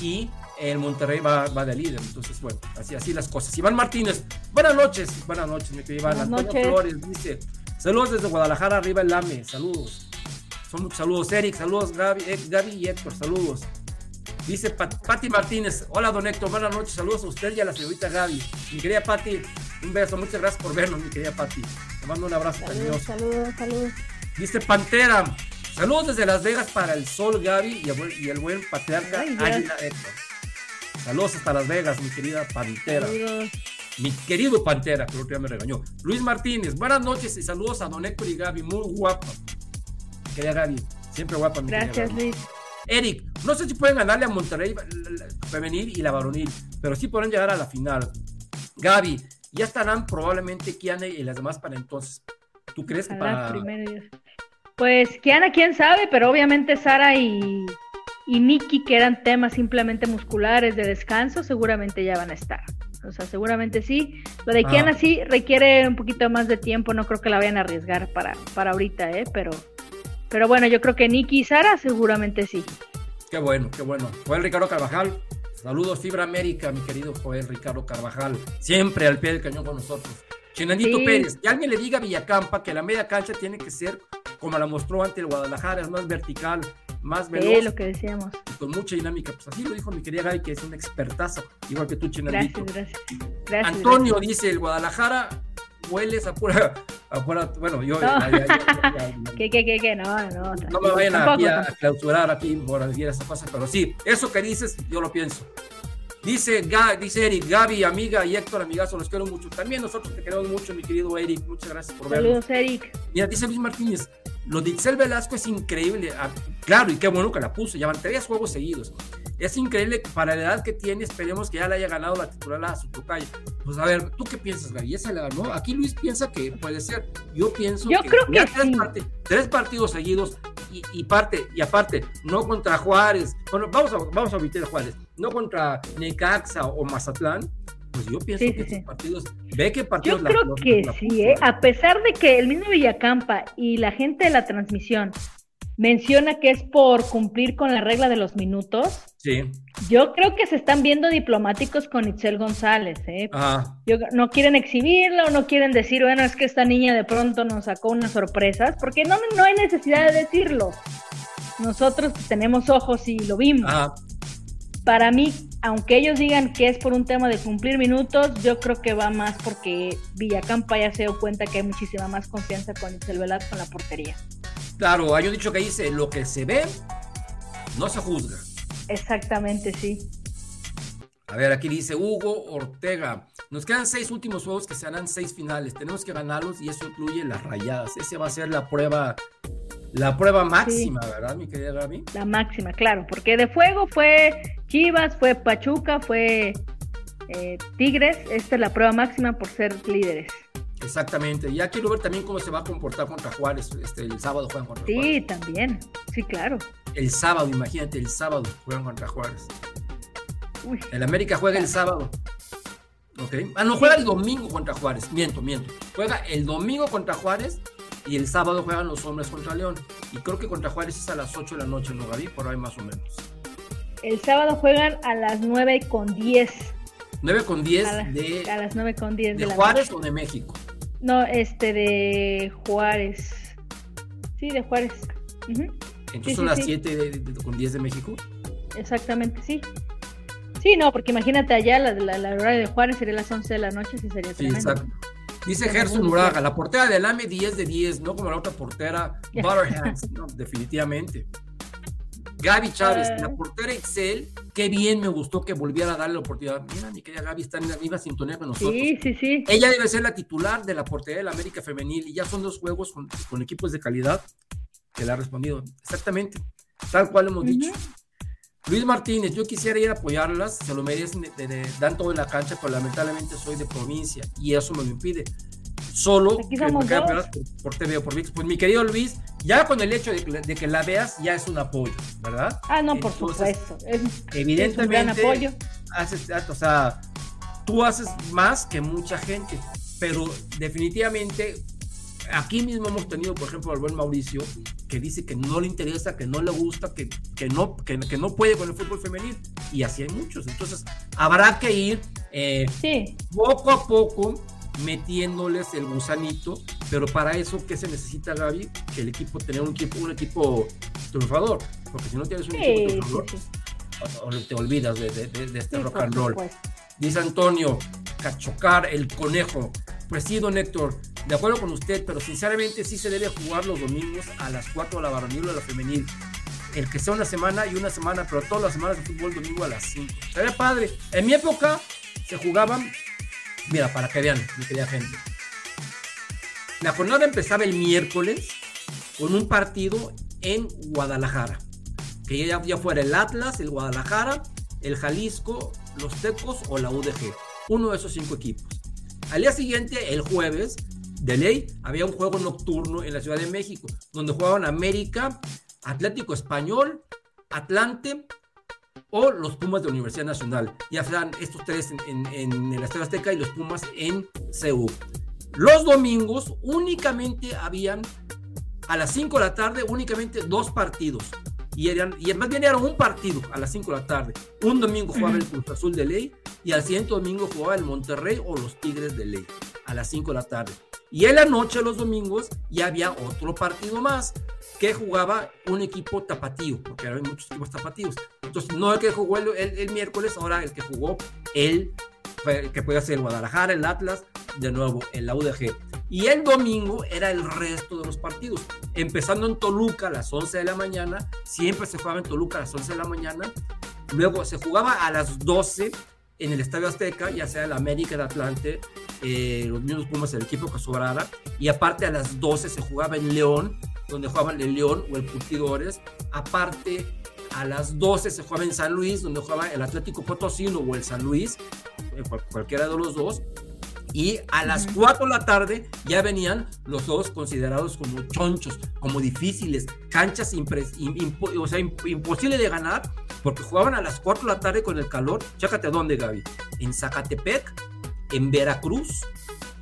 y el Monterrey va, va de líder. Entonces, bueno, así, así las cosas. Iván Martínez, buenas noches. Buenas noches, mi querido Iván. Buenas Antonio noches. Flores dice, saludos desde Guadalajara, arriba el AME. Saludos. Son muchos saludos, Eric. Saludos, Gaby, Gaby y Héctor. Saludos. Dice Pat- Pati Martínez. Hola, don Héctor. Buenas noches. Saludos a usted y a la señorita Gaby. Mi querida Pati, un beso. Muchas gracias por vernos, mi querida Pati. Te mando un abrazo Saludos, saludos, saludos. Dice Pantera. Saludos desde Las Vegas para el Sol Gaby y el, buen- y el buen patriarca. Águila Héctor. Saludos hasta Las Vegas, mi querida Pantera. Saludos. Mi querido Pantera, que el otro día me regañó. Luis Martínez, buenas noches y saludos a Don Héctor y Gaby, muy guapa. Mi querida Gaby, siempre guapa, mi querida Gracias. Luis. Eric, no sé si pueden ganarle a Monterrey femenil y la varonil, pero sí podrán llegar a la final. Gaby, ya estarán probablemente Kiane y las demás para entonces. ¿Tú crees que para primero. Pues Kiana, quién sabe, pero obviamente Sara y, y Nikki, que eran temas simplemente musculares de descanso, seguramente ya van a estar. O sea, seguramente sí. Lo de Ah. Kiana sí requiere un poquito más de tiempo, no creo que la vayan a arriesgar para, para ahorita, ¿eh? Pero, pero bueno, yo creo que Nikki y Sara seguramente sí. Qué bueno, qué bueno. Joel Ricardo Carvajal, saludos Fibra América, mi querido Joel Ricardo Carvajal, siempre al pie del cañón con nosotros. Chinandito Sí. Pérez, que alguien le diga a Villacampa que la media cancha tiene que ser como la mostró ante el Guadalajara, es más vertical, más Sí, veloz lo que decíamos. con mucha dinámica. Pues así lo dijo mi querida Gaby, que es una expertaza, igual que tú, Chinandito. Gracias, gracias. Gracias, Antonio dice, el Guadalajara hueles a pura, a pura- bueno, yo... No. ya- ya- ya- ya- ya- ¿Qué, qué, qué, qué? No, no. no me vayan tampoco, aquí a, clausurar aquí por esa cosa, pero sí, eso que dices, yo lo pienso. Dice, Ga- dice Eric, Gaby, amiga y Héctor, amigazo, los quiero mucho. También nosotros te queremos mucho, mi querido Eric. Muchas gracias por vernos. Saludos, Eric. Mira, dice Luis Martínez, lo de Itzel Velasco es increíble. Ah, claro, y qué bueno que la puso. Ya van tres juegos seguidos. Es increíble que para la edad que tiene, esperemos que ya le haya ganado la titular a su tocaya. Pues a ver, ¿tú qué piensas, Gaby? ¿Ya se la ganó? Aquí Luis piensa que puede ser. Yo pienso Yo que, creo que tres, sí. parti- tres partidos seguidos y, y parte, y aparte, no contra Juárez. Bueno, vamos a, vamos a omitir Juárez. No contra Necaxa o Mazatlán. Pues yo pienso Sí, que sí, estos partidos, ve que Yo partidos la- creo que la sí, ¿eh? a pesar de que el mismo Villacampa y la gente de la transmisión menciona que es por cumplir con la regla de los minutos, Sí. yo creo que se están viendo diplomáticos con Itzel González. ¿eh? Ajá. Yo- no quieren exhibirla o no quieren decir, bueno, es que esta niña de pronto nos sacó unas sorpresas, porque no, no hay necesidad de decirlo. Nosotros tenemos ojos y lo vimos. Ajá. Para mí, aunque ellos digan que es por un tema de cumplir minutos, yo creo que va más porque Villacampa ya se dio cuenta que hay muchísima más confianza con Itzel Velasco en la portería. Claro, hay un dicho que dice, lo que se ve, no se juzga. Exactamente, sí. A ver, aquí dice Hugo Ortega. Nos quedan seis últimos juegos que serán seis finales. Tenemos que ganarlos y eso incluye las rayadas. Ese va a ser la prueba, la prueba máxima, ¿verdad, mi querida Gaby? La máxima, claro, porque de fuego fue Chivas, fue Pachuca, fue eh, Tigres. Esta es la prueba máxima por ser líderes. Exactamente. Ya quiero ver también cómo se va a comportar contra Juárez. Este, el sábado juegan contra Sí, Juárez. también. Sí, claro. El sábado, imagínate, el sábado juegan contra Juárez. Uy, El América juega el sábado. Ok. Ah, no, juega el domingo contra Juárez. Miento, miento. Juega el domingo contra Juárez y el sábado juegan los hombres contra León. Y creo que contra Juárez es a las 8 de la noche, ¿no, Gaby? Por ahí más o menos. El sábado juegan a las 9 con 10. 9 con 10 A, las- de, a las 9 con 10 de, de la Juárez noche. o de México. No, este de Juárez. Sí, de Juárez. Entonces Sí, son sí, las sí. 7 de- de- con 10 de México. Exactamente, sí. Sí, no, porque imagínate allá, la, la, la hora de Juárez sería las 11 de la noche, sí sería Sí, exacto. Dice Gerson bien. la portera del AME 10 de 10, no como la otra portera. Butterhands, no, definitivamente. Gaby Chávez, Ah. la portera Excel, qué bien me gustó que volviera a darle la oportunidad. Mira, mi querida Gaby está en la misma sintonía con nosotros. Sí, sí, sí. Ella debe ser la titular de la portería de la América Femenil y ya son dos juegos con, con equipos de calidad que le ha respondido. Exactamente, tal cual hemos dicho. Luis Martínez, yo quisiera ir a apoyarlas, se lo merecen, de- de- de- dan todo en la cancha, pero lamentablemente soy de provincia y eso me lo impide. Solo que me por, por TV o por VIX. Pues mi querido Luis, ya con el hecho de que, de que la veas, ya es un apoyo, ¿verdad? Ah, no, por supuesto. Es, es un gran Evidentemente, apoyo. haces, o sea, tú haces más que mucha gente, pero definitivamente aquí mismo hemos tenido, por ejemplo, al buen Mauricio, que dice que no le interesa, que no le gusta, que, que, no, que, que no puede con el fútbol femenil, y así hay muchos. Entonces, habrá que ir eh, Sí, poco a poco metiéndoles el gusanito, pero para eso, ¿qué se necesita, Gaby? Que el equipo, tener un equipo, un equipo triunfador, porque si no tienes un sí, equipo triunfador, sí. o- o te olvidas de, de- de- este rock and roll. supuesto. Dice Antonio, cachocar el conejo. Pues sí, don Héctor, de acuerdo con usted, pero sinceramente sí se debe jugar los domingos a las 4 de la varonil o la femenil. El que sea una semana y una semana, pero todas las semanas de fútbol domingo a las 5. Sería padre. En mi época se jugaban, mira, para que vean, mi querida gente. La jornada empezaba el miércoles con un partido en Guadalajara. Que ya fuera el Atlas, el Guadalajara, el Jalisco, los Tecos o la UDG. Uno de esos cinco equipos. Al día siguiente, el jueves, de ley, había un juego nocturno en la Ciudad de México, donde jugaban América, Atlético Español, Atlante o los Pumas de Universidad Nacional. Ya sean estos tres en, en, el Estadio Azteca y los Pumas en CEU. Los domingos únicamente habían a las 5 de la tarde únicamente dos partidos. Y, eran, y más bien era un partido a las 5 de la tarde. Un domingo jugaba el Cruz Azul de Ley y al siguiente domingo jugaba el Monterrey o los Tigres de Ley a las 5 de la tarde. Y en la noche, los domingos, ya había otro partido más que jugaba un equipo tapatío, porque había muchos equipos tapatíos. Entonces, no el que jugó el, el, miércoles, ahora el que jugó el, que puede ser el Guadalajara, el Atlas, de nuevo, el UDG. Y el domingo era el resto de los partidos. Empezando en Toluca a las 11 de la mañana, siempre se jugaba en Toluca a las 11 de la mañana. Luego se jugaba a las 12 en el Estadio Azteca, ya sea el América, el Atlante, eh, los mismos Pumas, el equipo que sobrara. Y aparte a las 12 se jugaba en León, donde jugaban el León o el Curtidores. Aparte a las 12 se jugaba en San Luis, donde jugaba el Atlético Potosino o el San Luis, eh, cualquiera de los dos. Y a las 4 de la tarde ya venían los dos considerados como chonchos, como difíciles, canchas o sea, imposible de ganar, porque jugaban a las 4 de la tarde con el calor. Chécate a dónde, Gaby. En Zacatepec, en Veracruz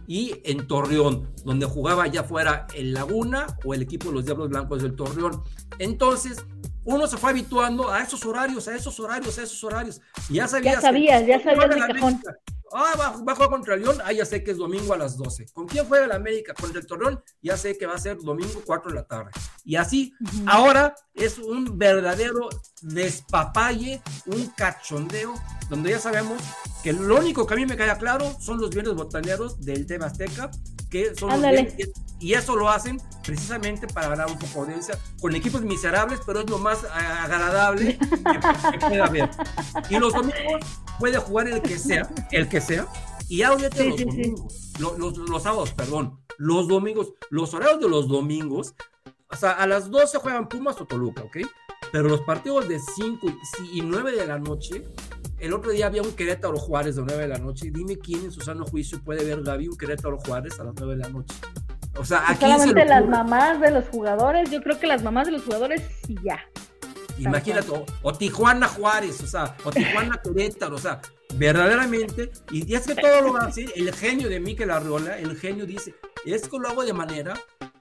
y en Torreón, donde jugaba ya fuera el Laguna o el equipo de los Diablos Blancos del Torreón. Entonces, uno se fue habituando a esos horarios, a esos horarios, a esos horarios. Y ya sabías. Ya sabías, ya sabías. Ah, va, a jugar contra el León. Ah, ya sé que es domingo a las 12. ¿Con quién juega el América? Con el Torreón. Ya sé que va a ser domingo 4 de la tarde. Y así, ahora es un verdadero despapalle, un cachondeo, donde ya sabemos que lo único que a mí me queda claro son los bienes botaneros del tema Azteca, que son los bienes, y eso lo hacen precisamente para ganar un poco de audiencia con equipos miserables, pero es lo más agradable que, puede haber. Y los domingos puede jugar el que sea, el que sea, y ya los domingos, los, los, sábados, perdón, los domingos, los horarios de los domingos, o sea, a las 12 juegan Pumas o Toluca, ¿ok? Pero los partidos de 5 y 9 de la noche, el otro día había un Querétaro Juárez de 9 de la noche. Dime quién en su sano juicio puede ver, Gaby, un Querétaro Juárez a las 9 de la noche. O sea, aquí solamente las mamás de los jugadores, yo creo que las mamás de los jugadores sí ya. Imagínate, o, Tijuana Juárez, o sea, o Tijuana Querétaro, o sea, verdaderamente, y es que todo lo hace, el genio de Miquel Arriola, el genio dice, es que lo hago de manera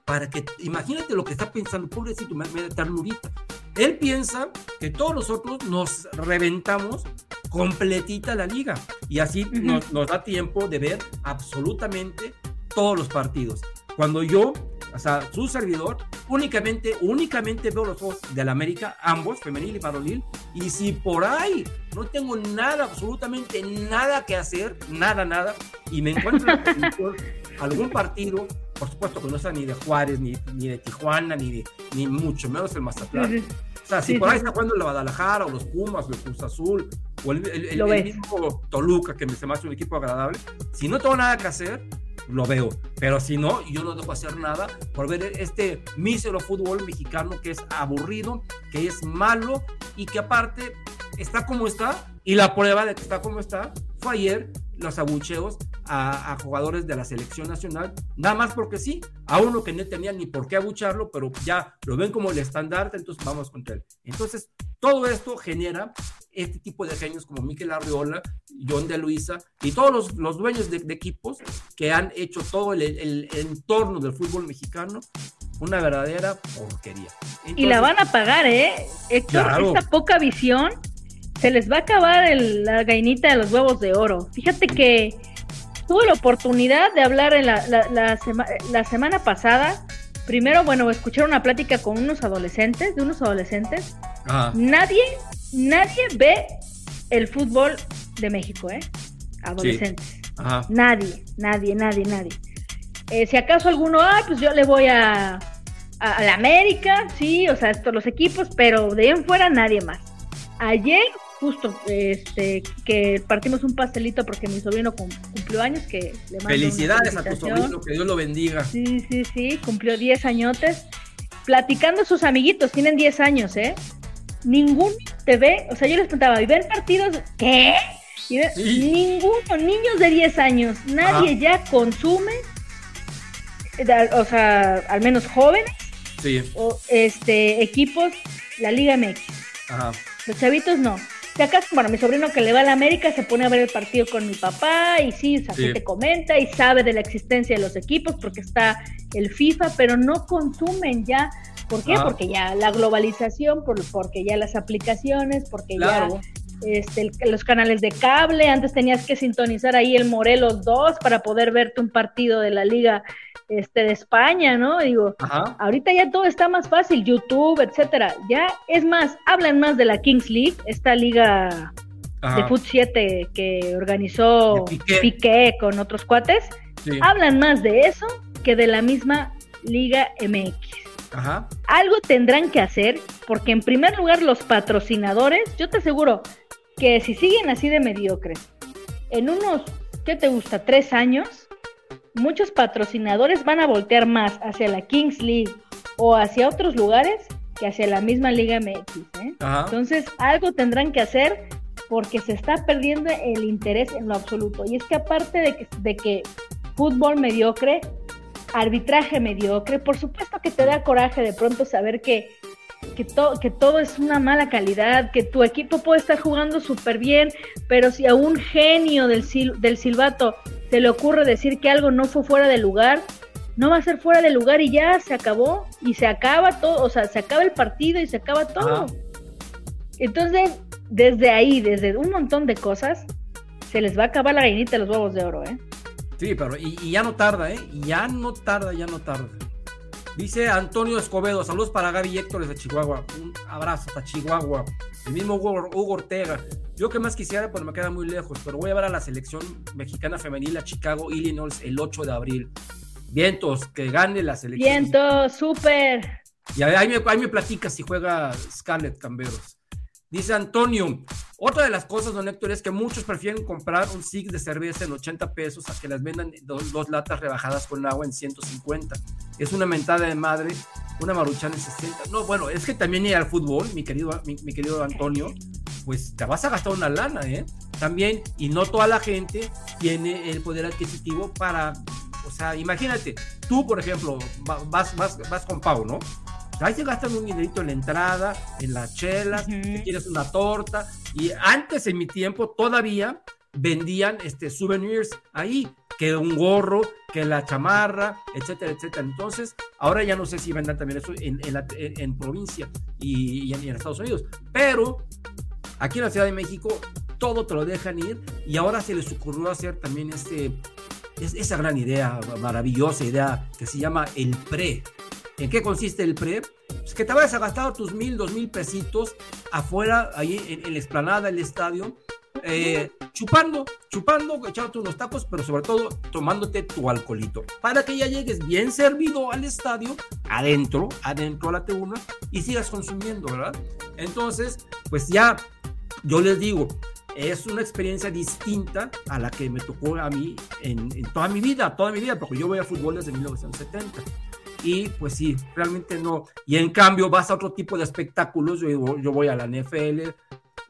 para que, imagínate lo que está pensando, pobrecito, me, da ternurita. Él piensa que todos nosotros nos reventamos completita la liga y así nos, nos da tiempo de ver absolutamente todos los partidos. Cuando yo, o sea, su servidor, únicamente, únicamente veo los juegos del América, ambos, femenil y varonil, y si por ahí no tengo nada, absolutamente nada que hacer, nada, nada, y me encuentro en algún partido, por supuesto que no sea ni de Juárez, ni, ni de Tijuana, ni, de, ni mucho menos el Mazatlán. O sea, si por ahí está jugando la Guadalajara, o los Pumas, o el Cruz Azul, o el, el mismo Toluca, que me se me hace un equipo agradable, si no tengo nada que hacer, lo veo. Pero si no, yo no dejo hacer nada por ver este mísero fútbol mexicano que es aburrido, que es malo y que aparte está como está. Y la prueba de que está como está fue ayer los abucheos a, jugadores de la selección nacional, nada más porque sí, a uno que no tenía ni por qué abucharlo, pero ya lo ven como el estandarte, entonces vamos contra él. Entonces, todo esto genera este tipo de genios como Miquel Arriola, John de Luisa y todos los, los dueños de, equipos que han hecho todo el, el, entorno del fútbol mexicano una verdadera porquería. y la van a pagar, ¿eh? Héctor, esta poca visión se les va a acabar la gainita de los huevos de oro. Fíjate que tuve la oportunidad de hablar en la, la, la semana pasada. Primero, bueno, escuchar una plática con unos adolescentes, de unos adolescentes. Nadie nadie ve el fútbol de México, ¿eh? Adolescentes. Nadie, nadie, nadie, nadie. Eh, si acaso alguno, ah, pues yo le voy a, a, la América, sí, o sea, estos los equipos, pero de ahí en fuera nadie más. Ayer, justo, este, que partimos un pastelito porque mi sobrino cumplió años, que le mando Felicidades a tu sobrino, que Dios lo bendiga. Sí, sí, sí, cumplió 10 añotes. Platicando a sus amiguitos, tienen 10 años, ¿eh? Ningún te ve, o sea, yo les preguntaba, ¿y ven partidos? ¿Qué? Ninguno, niños de 10 años, nadie ya consume, o sea, al menos jóvenes, o este, equipos, la Liga MX. Los chavitos no. Si acaso, bueno, mi sobrino que le va a la América se pone a ver el partido con mi papá y sí, así te comenta y sabe de la existencia de los equipos porque está el FIFA, pero no consumen ya. ¿Por qué? Porque ya la globalización, por, porque ya las aplicaciones, porque ya este, los canales de cable, antes tenías que sintonizar ahí el Morelos 2 para poder verte un partido de la liga este, de España, ¿no? Digo, ahorita ya todo está más fácil, YouTube, etcétera. Ya, es más, hablan más de la Kings League, esta liga de Foot 7 que organizó Piqué. con otros cuates. Hablan más de eso que de la misma Liga MX. Algo tendrán que hacer, porque en primer lugar los patrocinadores, yo te aseguro, que si siguen así de mediocres, en unos, ¿qué te gusta? Tres años, muchos patrocinadores van a voltear más hacia la Kings League o hacia otros lugares que hacia la misma Liga MX. ¿eh? Entonces, algo tendrán que hacer porque se está perdiendo el interés en lo absoluto. Y es que aparte de que, de que fútbol mediocre, arbitraje mediocre, por supuesto que te da coraje de pronto saber que que, que todo es una mala calidad, que tu equipo puede estar jugando súper bien, pero si a un genio del, del silbato se le ocurre decir que algo no fue fuera de lugar, no va a ser fuera de lugar y ya se acabó y se acaba todo, o sea, se acaba el partido y se acaba todo. Entonces, desde ahí, desde un montón de cosas, se les va a acabar la gallinita de los huevos de oro, ¿eh? Sí, pero y, y ya no tarda, ¿eh? Ya no tarda, ya no tarda. Dice Antonio Escobedo, saludos para Gaby y Héctor desde Chihuahua. Un abrazo hasta Chihuahua. El mismo Hugo, Ortega. Yo que más quisiera, pero me queda muy lejos, pero voy a ver a la selección mexicana femenil a Chicago, Illinois, el 8 de abril. Vientos, que gane la selección. Vientos, súper. Y ahí me, ahí me platica si juega Scarlett Camberos. Dice Antonio, otra de las cosas, don Héctor, es que muchos prefieren comprar un six de cerveza en 80 pesos a que las vendan dos, latas rebajadas con agua en 150. Es una mentada de madre, una maruchana en 60. No, bueno, es que también ir al fútbol, mi querido, mi, querido Antonio, pues te vas a gastar una lana, ¿eh? También, y no toda la gente tiene el poder adquisitivo para, o sea, imagínate, tú, por ejemplo, vas, vas, vas con Pau, ¿no? Ahí se gastan un dinerito en la entrada, en las chelas, quieres una torta. Y antes, en mi tiempo, todavía vendían este, souvenirs ahí, que un gorro, que la chamarra, etcétera, etcétera. Entonces, ahora ya no sé si vendan también eso en, en, provincia y, en, Estados Unidos. Pero aquí en la Ciudad de México, todo te lo dejan ir y ahora se les ocurrió hacer también este, esa gran idea, maravillosa idea que se llama el pre. ¿En qué consiste el pre? Pues que te vayas a gastar tus mil, dos mil pesitos afuera, ahí en, la explanada del estadio, eh, chupando, chupando, echándote unos tacos, pero sobre todo tomándote tu alcoholito, para que ya llegues bien servido al estadio, adentro, adentro a la tribuna, y sigas consumiendo, ¿verdad? Entonces, pues ya, yo les digo, es una experiencia distinta a la que me tocó a mí en, en toda mi vida, toda mi vida, porque yo voy a fútbol desde 1970 y pues sí, realmente no. Y en cambio vas a otro tipo de espectáculos, yo, yo voy a la NFL,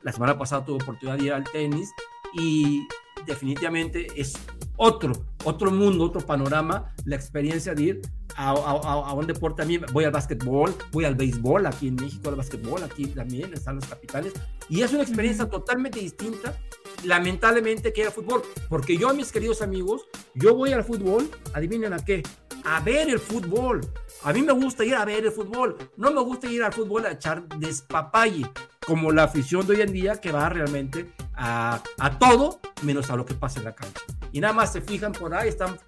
la semana pasada tuve oportunidad de ir al tenis y definitivamente es otro, otro mundo, otro panorama, la experiencia de ir a, a, a, un deporte. A mí voy al básquetbol, voy al béisbol, aquí en México al básquetbol, aquí también están los capitales, y es una experiencia totalmente distinta, lamentablemente, que al fútbol, porque yo, mis queridos amigos, yo voy al fútbol, adivinen a qué, a ver el fútbol. A mí me gusta ir a ver el fútbol. No me gusta ir al fútbol a echar despapalle, como la afición de hoy en día que va realmente a, todo menos a lo que pasa en la cancha. Y nada más se fijan por ahí, están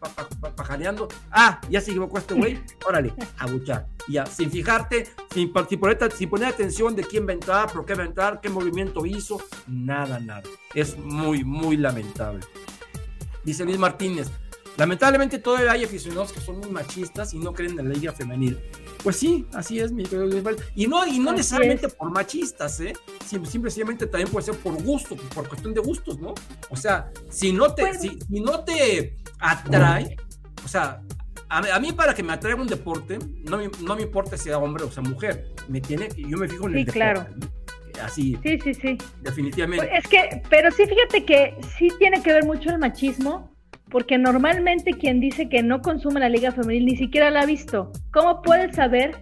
pajareando. Ah, ya se equivocó este güey. Órale, a buchar. Ya, sin fijarte, sin, poner, sin poner atención de quién va a por qué va a qué movimiento hizo. Nada, nada. Es muy, muy lamentable. Dice Luis Martínez, Lamentablemente todavía hay aficionados que son muy machistas y no creen en la liga femenil. Pues sí, así es, mi Y no, y no necesariamente por machistas, ¿eh? Simplemente también puede ser por gusto, por cuestión de gustos, ¿no? O sea, si no te, si, no te atrae, o sea, a, mí para que me atraiga un deporte, no me, no me importa si sea hombre o sea mujer, me tiene, yo me fijo en el deporte. claro. Así. Sí, sí, sí. Definitivamente. Es que, pero sí, fíjate que sí tiene que ver mucho el machismo, porque normalmente quien dice que no consume la liga femenil ni siquiera la ha visto. ¿Cómo puedes saber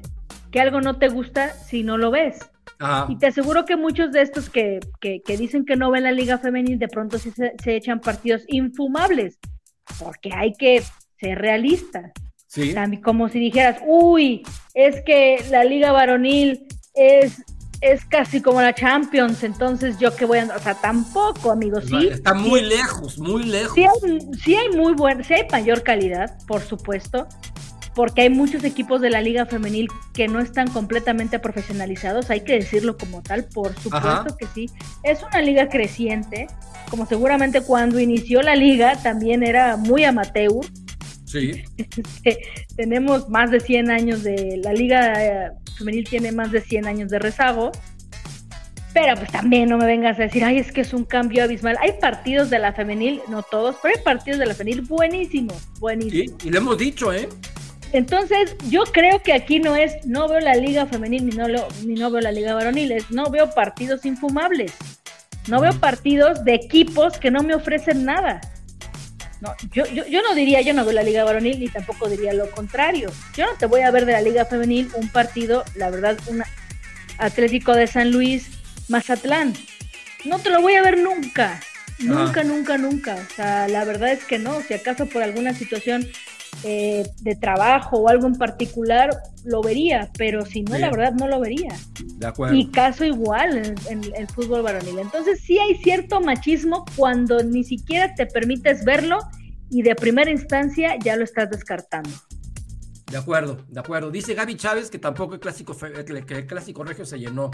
que algo no te gusta si no lo ves? Y te aseguro que muchos de estos que, que, dicen que no ven la liga femenil de pronto sí se, echan partidos infumables, porque hay que ser realistas. Sí. como si dijeras, uy, es que la liga varonil es es casi como la Champions, entonces yo que voy a, o sea, tampoco, amigos, sí. Está muy lejos, muy lejos. Sí hay, muy buen, sí hay mayor calidad, por supuesto, porque hay muchos equipos de la liga femenil que no están completamente profesionalizados, hay que decirlo como tal, por supuesto que sí. Es una liga creciente, como seguramente cuando inició la liga también era muy amateur. Sí. Este, tenemos más de 100 años de la liga femenil tiene más de 100 años de rezago. Pero pues también no me vengas a decir, ay, es que es un cambio abismal. Hay partidos de la femenil, no todos, pero hay partidos de la femenil buenísimos, buenísimos. Sí, y lo hemos dicho, ¿eh? Entonces, yo creo que aquí no es, no veo la liga femenil ni no, lo, ni no veo la liga varonil, es, no veo partidos infumables. No veo partidos de equipos que no me ofrecen nada. No, yo, yo, yo, no diría, yo no veo la Liga Varonil, ni tampoco diría lo contrario. Yo no te voy a ver de la Liga Femenil un partido, la verdad, un Atlético de San Luis, Mazatlán. No te lo voy a ver nunca. Nunca, nunca, nunca. O sea, la verdad es que no. Si acaso por alguna situación eh, de trabajo o algo en particular, lo vería, pero si no, la verdad no lo vería. De acuerdo. Y caso igual en, el fútbol varonil. Entonces sí hay cierto machismo cuando ni siquiera te permites verlo y de primera instancia ya lo estás descartando. De acuerdo, de acuerdo. Dice Gaby Chávez que tampoco el clásico, que el clásico regio se llenó.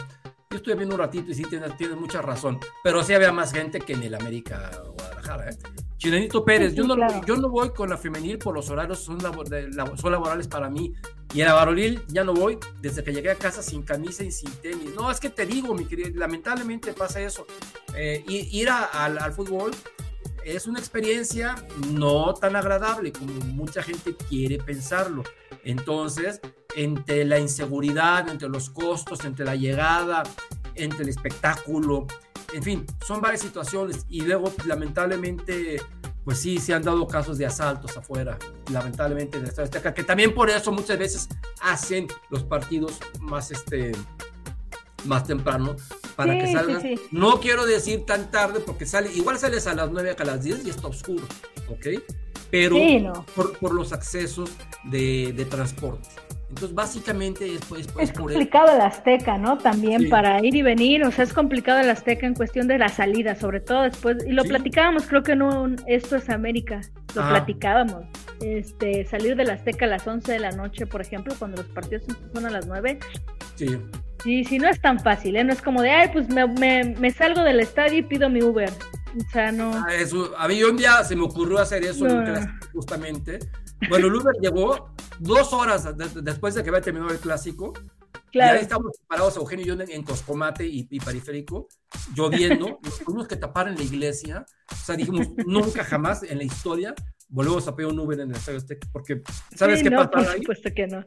Yo estuve viendo un ratito y sí tiene, tiene mucha razón. Pero sí había más gente que en el América Guadalajara. ¿eh? Chilenito Pérez, yo, no, yo no voy con la femenil por los horarios, son, son laborales para mí. Y en la varonil ya no voy desde que llegué a casa sin camisa y sin tenis. No, es que te digo, mi querido, lamentablemente pasa eso. Eh, ir al, fútbol es una experiencia no tan agradable como mucha gente quiere pensarlo. Entonces, entre la inseguridad, entre los costos, entre la llegada, entre el espectáculo, en fin, son varias situaciones y luego pues, lamentablemente pues sí, se han dado casos de asaltos afuera, lamentablemente en Estado Azteca, que también por eso muchas veces hacen los partidos más este más temprano para que salgan. No quiero decir tan tarde porque sale, igual sales a las 9 a las 10 y está oscuro, ¿ok? Pero por, los accesos de, de transporte. Entonces, básicamente es, pues, pues es complicado el Azteca, ¿no? También para ir y venir, o sea, es complicado el Azteca en cuestión de la salida, sobre todo después, y lo platicábamos, creo que no, Esto es América, lo platicábamos, este, salir del Azteca a las 11 de la noche, por ejemplo, cuando los partidos son a las 9. Sí. Sí, sí, no es tan fácil, ¿eh? No es como de, ay, pues me, me, salgo del estadio y pido mi Uber. O sea, no. Ah, eso, a mí un día se me ocurrió hacer eso justamente. Bueno, el Uber llegó dos horas después de que había terminado el clásico. Claro. Y ahí estábamos parados, Eugenio y yo, en, Coscomate y, Periférico, lloviendo. Nos tuvimos que tapar en la iglesia. O sea, dijimos, nunca jamás en la historia volvemos a pedir un Uber en el Estadio Azteca, porque ¿sabes qué pasa por supuesto que no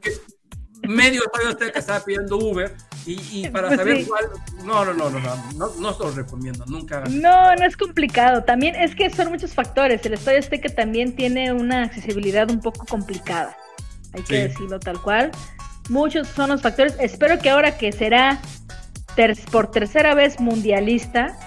medio estadio que estaba pidiendo Uber y, para pues saber cuál. No, no, no, no, no, no, no se lo recomiendo, nunca. No, no es complicado. También es que son muchos factores. El estadio Azteca también tiene una accesibilidad un poco complicada. Hay que decirlo tal cual. Muchos son los factores. Espero que ahora que será por tercera vez mundialista,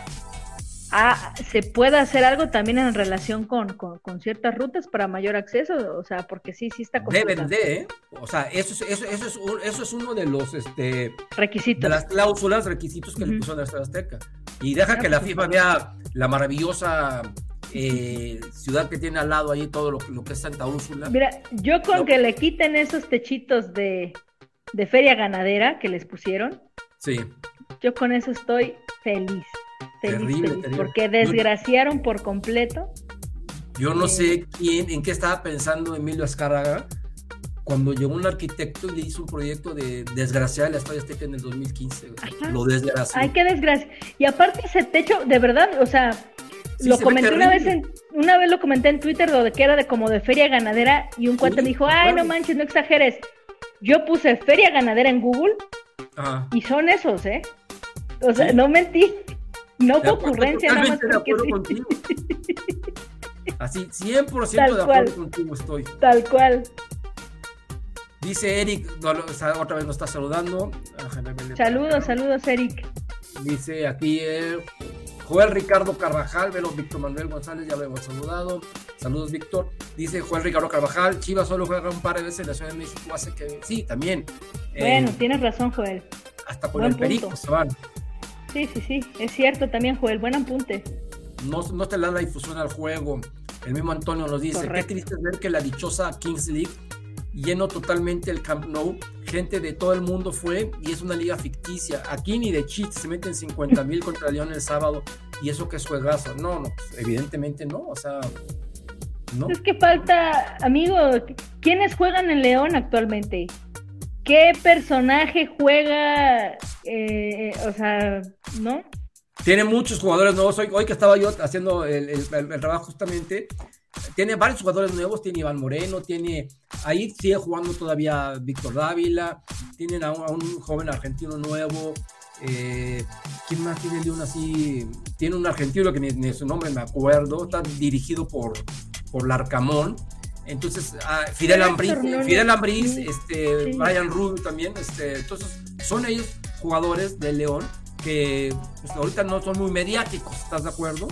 ah, se pueda hacer algo también en relación con, con, ciertas rutas para mayor acceso, o sea, porque sí, sí está. Deben de, ¿eh? O sea, eso es, eso, eso, es, eso es uno de los este, requisitos. De las cláusulas, requisitos que le puso a nuestra Azteca. Y deja ah, que la pues FIFA vea la maravillosa eh, ciudad que tiene al lado ahí todo lo, lo que es Santa Úrsula. Mira, yo con que le quiten esos techitos de, de feria ganadera que les pusieron. Sí. Yo con eso estoy feliz. Terrible, Porque desgraciaron por completo Yo no sé quién, en qué estaba pensando Emilio Azcárraga cuando llegó un arquitecto y le hizo un proyecto de desgraciar el Estadio Azteca en el 2015. Lo desgració. Ay, qué desgracia. Y aparte ese techo, de verdad, o sea, lo comenté una vez en, una vez lo comenté en Twitter donde que era de como de feria ganadera y un cuate me dijo, ay, no manches, no exageres. Yo puse feria ganadera en Google y son esos, ¿eh? O sea, no mentí. No fue ocurrencia, nada más porque sí. Así, 100% de acuerdo contigo estoy. Tal cual. Dice Eric, otra vez nos está saludando. Saludos, saludos, Eric. Dice aquí eh, Joel Ricardo Carvajal, velo Víctor Manuel González, ya lo hemos saludado. Saludos, Víctor. Dice Joel Ricardo Carvajal, Chivas solo juega un par de veces en la Ciudad de México, hace que. Sí, también. Bueno, eh, tienes razón, Joel. Hasta con el perico se van. Sí, sí, sí, es cierto también, Joel, buen apunte. No, no te da la difusión al juego. El mismo Antonio nos dice, qué triste ver que la dichosa Kings League lleno totalmente el Camp Nou, gente de todo el mundo fue y es una liga ficticia. Aquí ni de chiste se meten 50 mil contra León el sábado y eso que es juegazo. No, no, pues, evidentemente no, o sea, no. Es que falta, amigo, ¿quiénes juegan en León actualmente? ¿Qué personaje juega? Eh, o sea, ¿no? Tiene muchos jugadores nuevos. Hoy, que estaba yo haciendo el, trabajo justamente, tiene varios jugadores nuevos, tiene Iván Moreno, tiene, ahí sigue jugando todavía Víctor Dávila, tienen a un, joven argentino nuevo, eh, ¿quién más tiene de un así? Tiene un argentino que ni, su nombre me acuerdo, está dirigido por, por Larcamón. Entonces, ah, Fidel Ambris, Fidel Ambris, este, Brian Rubio también, este, entonces son ellos jugadores de León que pues, ahorita no son muy mediáticos, ¿estás de acuerdo?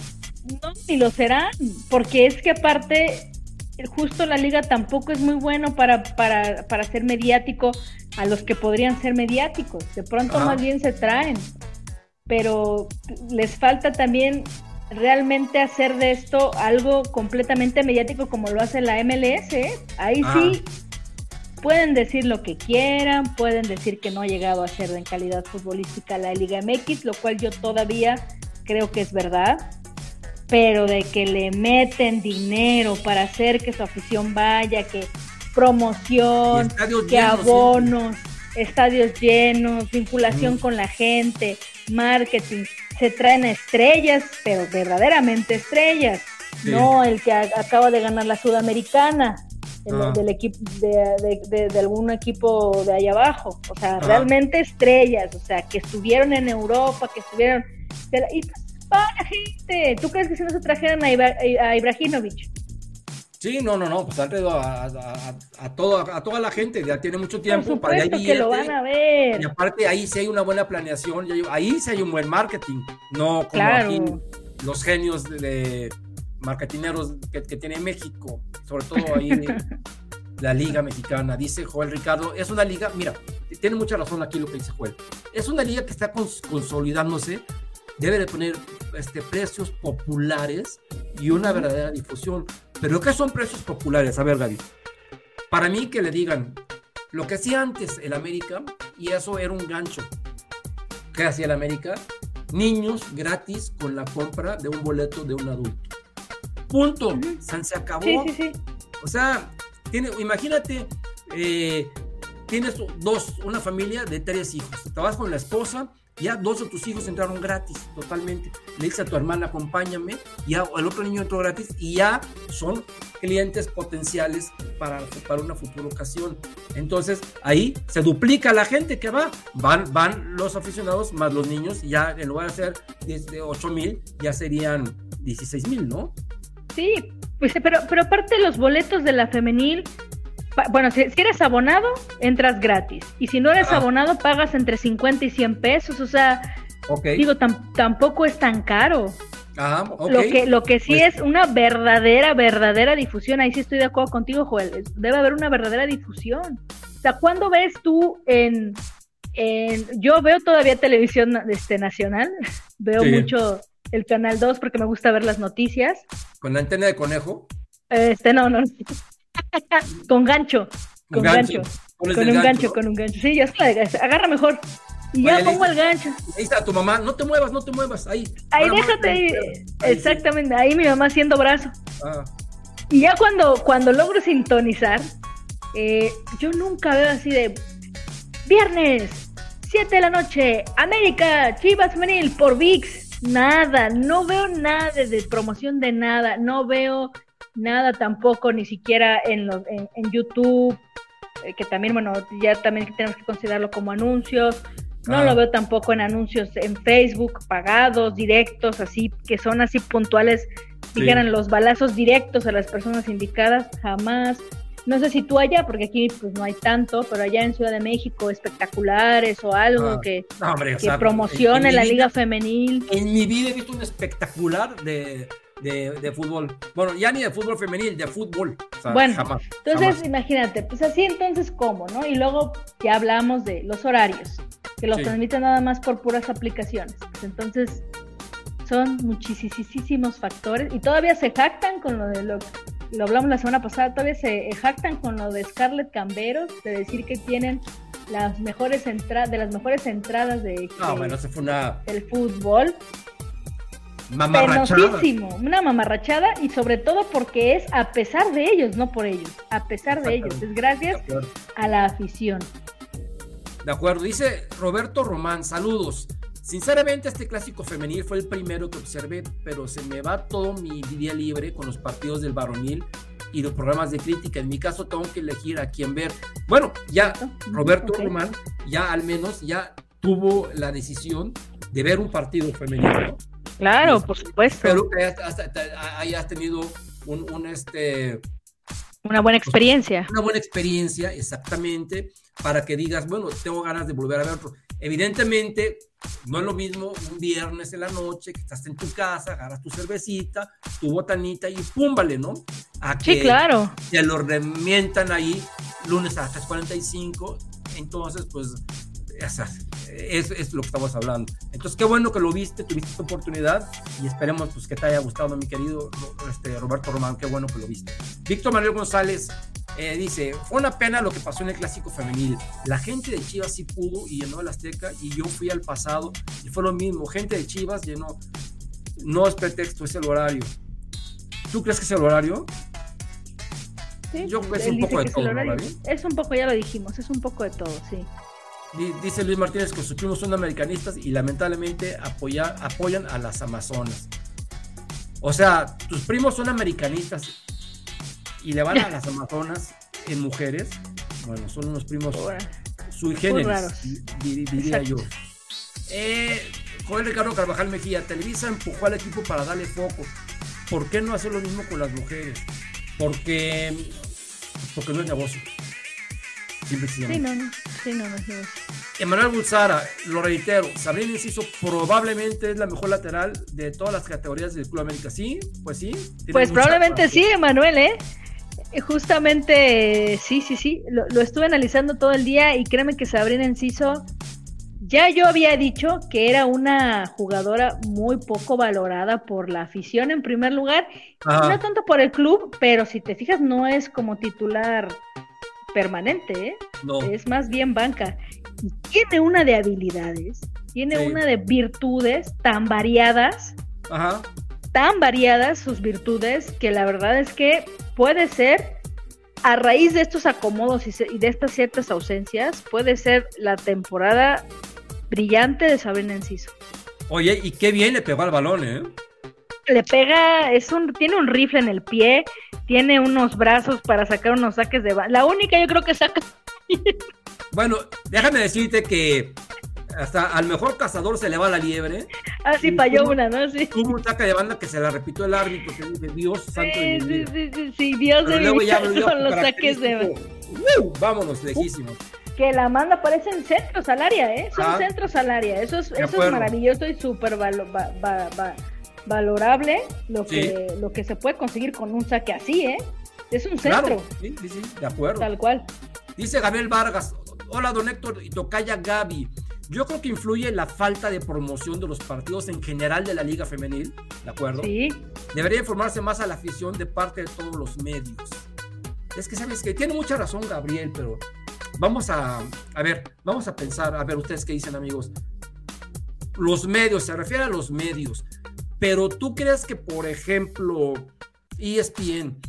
No, ni lo serán, porque es que aparte, justo la liga tampoco es muy bueno para, para, para ser mediático a los que podrían ser mediáticos. De pronto más bien se traen, pero les falta también realmente hacer de esto algo completamente mediático como lo hace la MLS. ¿eh? Ahí sí pueden decir lo que quieran, pueden decir que no ha llegado a ser en calidad futbolística la Liga MX, lo cual yo todavía creo que es verdad pero de que le meten dinero para hacer que su afición vaya, que promoción, que abonos, estadios llenos, vinculación con la gente, marketing, se traen estrellas, pero verdaderamente estrellas, no el que acaba de ganar la Sudamericana. Ah. del equipo de, algún equipo de ahí abajo, o sea, realmente estrellas, o sea, que estuvieron en Europa, que estuvieron y gente. ¿Tú crees que si no se trajeran a, Ibrahimovic? Sí, no, no, no, pues han traído a, a, toda la gente, ya tiene mucho tiempo para allá que lo van a ver. Y aparte ahí sí hay una buena planeación, ahí sí hay un buen marketing, no como aquí los genios de, marketineros que, tiene México, sobre todo ahí la liga mexicana, dice Joel Ricardo, es una liga, mira, tiene mucha razón aquí lo que dice Joel, es una liga que está consolidándose debe de poner este, precios populares y una verdadera difusión. Pero ¿qué son precios populares? A ver, Gaby. Para mí que le digan lo que hacía antes el América, y eso era un gancho. ¿Qué hacía el América? Niños gratis con la compra de un boleto de un adulto. Punto. Se acabó. O sea, tiene, imagínate, eh, tienes dos, una familia de tres hijos. Te vas con la esposa ya dos de tus hijos entraron gratis, totalmente. Le dice a tu hermana, acompáñame, ya el otro niño entró gratis y ya son clientes potenciales para, para una futura ocasión. Entonces ahí se duplica la gente que va, van, van los aficionados más los niños, ya en lugar de ser desde 8 mil, ya serían 16 mil, ¿no? Sí, pues, pero, pero aparte los boletos de la femenil bueno, si, eres abonado, entras gratis. Y si no eres abonado, pagas entre 50 y 100 pesos. O sea, digo, tampoco es tan caro. Lo que, lo que sí pues es una verdadera, verdadera difusión. Ahí sí estoy de acuerdo contigo, Joel. Debe haber una verdadera difusión. O sea, ¿cuándo ves tú en, en yo veo todavía televisión este, nacional, veo mucho el Canal 2 porque me gusta ver las noticias. ¿Con la antena de conejo? Este, no, no. con gancho. Con gancho. Con un gancho, con un gancho. Sí, ya agarra mejor. Y ya pongo el gancho. Ahí está tu mamá, no te muevas, no te muevas, ahí. Ahí déjate, ahí, exactamente, ahí mi mamá haciendo brazo. Ah. Y ya cuando, cuando logro sintonizar, eh, yo nunca veo así de viernes, 7 de la noche, América, Chivas Femenil por VIX. Nada, no veo nada de promoción de nada, no veo nada tampoco, ni siquiera en, los, en, YouTube, eh, que también, bueno, ya también tenemos que considerarlo como anuncios. No lo veo tampoco en anuncios en Facebook, pagados, directos, así, que son así puntuales, dijeran los balazos directos a las personas indicadas, jamás. No sé si tú allá, porque aquí pues no hay tanto, pero allá en Ciudad de México, espectaculares o algo ah, que, que promocione la liga femenil. En mi vida he visto un espectacular de, de, fútbol. Bueno, ya ni de fútbol femenil, de fútbol. bueno, entonces imagínate, pues así entonces cómo, ¿no? Y luego ya hablamos de los horarios, que los transmiten nada más por puras aplicaciones. Pues entonces son muchísimos factores y todavía se jactan con lo de lo lo hablamos la semana pasada, todavía se jactan con lo de Scarlett Camberos, de decir que tienen las mejores entradas, de las mejores entradas de, no, bueno, se fue una... del fútbol mamarrachada. una mamarrachada y sobre todo porque es a pesar de ellos, no por ellos, a pesar de ellos, es gracias a la afición. De acuerdo, dice Roberto Román, saludos. Sinceramente, este clásico femenil fue el primero que observé, pero se me va todo mi día libre con los partidos del varonil y los programas de crítica. En mi caso, tengo que elegir a quién ver. Bueno, ya Roberto Román, ya al menos, ya tuvo la decisión de ver un partido femenino. Claro, por supuesto. Pero que hayas, tenido un, este, una buena experiencia. Una buena experiencia, exactamente, para que digas, bueno, tengo ganas de volver a ver otro. Evidentemente, no es lo mismo un viernes en la noche que estás en tu casa, agarras tu cervecita, tu botanita y púmbale, ¿no? A que sí, claro. Te lo remientan ahí lunes a las 3.45. Entonces, pues es, es, lo que estamos hablando. Entonces, qué bueno que lo viste, tuviste esta oportunidad y esperemos pues, que te haya gustado, mi querido este, Roberto Román, qué bueno que lo viste. Víctor Manuel González eh, dice, fue una pena lo que pasó en el clásico femenil. La gente de Chivas sí pudo y llenó el Azteca y yo fui al pasado y fue lo mismo. Gente de Chivas llenó. No es pretexto, es el horario. ¿Tú crees que es el horario? yo creo que es un poco de todo. Es un poco, ya lo dijimos, es un poco de todo, sí. Dice Luis Martínez que sus primos son americanistas y lamentablemente apoyan a las amazonas. O sea, tus primos son americanistas y le van a las amazonas en mujeres. Bueno, son unos primos sui generis, diría yo. Eh, Joel Ricardo Carvajal Mejía, Televisa empujó al equipo para darle foco. ¿Por qué no hacer lo mismo con las mujeres? Porque, porque no es negocio. Sí, no, no. Sí, no, no, Emanuel Bulsara, lo reitero, Sabrina Inciso probablemente es la mejor lateral de todas las categorías del Club América. ¿Sí? Pues sí. Pues probablemente sí, Emanuel, ¿eh? Justamente, sí, sí, sí. Lo, lo, estuve analizando todo el día y créeme que Sabrina Enciso, ya yo había dicho que era una jugadora muy poco valorada por la afición en primer lugar, no tanto por el club, pero si te fijas no es como titular permanente, ¿eh? es más bien banca. Y tiene una de habilidades, tiene una de virtudes tan variadas, tan variadas sus virtudes, que la verdad es que puede ser, a raíz de estos acomodos y, de estas ciertas ausencias, puede ser la temporada brillante de Sabrina Enciso. Oye, y qué bien le pegó al balón, ¿eh? Le pega, es un, tiene un rifle en el pie, tiene unos brazos para sacar unos saques de La única yo creo que saca. bueno, déjame decirte que hasta al mejor cazador se le va la liebre. Ah, sí, falló una, ¿no? Sí. Hubo un saque de banda que se la repitió el árbitro, que dice, Dios santo de mi vida. Sí, sí, sí, Dios de mi con los saques de banda. Uh, vámonos, lejísimos. Que la manda parecen centros al área, ¿eh? Son ah, centros al área. Eso es, eso es maravilloso y súper valorable lo que, lo que se puede conseguir con un saque así, ¿eh? Es un centro. Sí, sí, sí, de acuerdo. Tal cual. Dice Gabriel Vargas, hola don Héctor y tocaya Gaby. Yo creo que influye la falta de promoción de los partidos en general de la liga femenil, ¿de acuerdo? Sí. Debería informarse más a la afición de parte de todos los medios. Es que sabes que tiene mucha razón Gabriel, pero vamos a, a ver, vamos a pensar, a ver ustedes qué dicen amigos. Los medios, se refiere a los medios. Pero tú crees que, por ejemplo, ESPN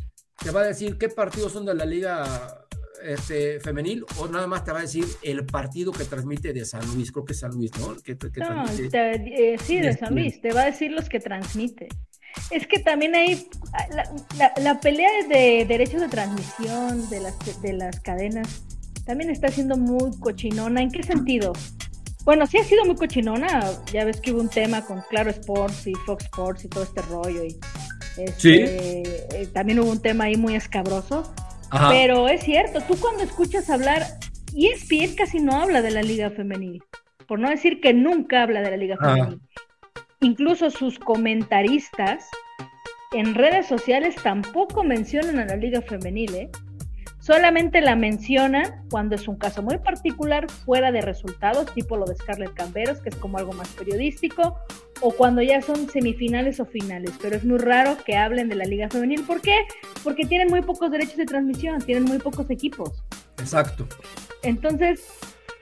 te va a decir qué partidos son de la liga este, femenil o nada más te va a decir el partido que transmite de San Luis, creo que es San Luis, ¿no? no eh, sí, de San Luis, te va a decir los que transmite. Es que también hay la, pelea de derechos de transmisión de las, de las cadenas, también está siendo muy cochinona. ¿En qué sentido? Bueno, sí ha sido muy cochinona. Ya ves que hubo un tema con Claro Sports y Fox Sports y todo este rollo. Y este, eh, también hubo un tema ahí muy escabroso. Pero es cierto, tú cuando escuchas hablar, y ESPN casi no habla de la liga femenil, por no decir que nunca habla de la liga femenil. Incluso sus comentaristas en redes sociales tampoco mencionan a la liga femenil, ¿eh? Solamente la menciona cuando es un caso muy particular, fuera de resultados, tipo lo de Scarlett Camberos, que es como algo más periodístico, o cuando ya son semifinales o finales. Pero es muy raro que hablen de la Liga Femenil. ¿Por qué? Porque tienen muy pocos derechos de transmisión, tienen muy pocos equipos. Exacto. Entonces,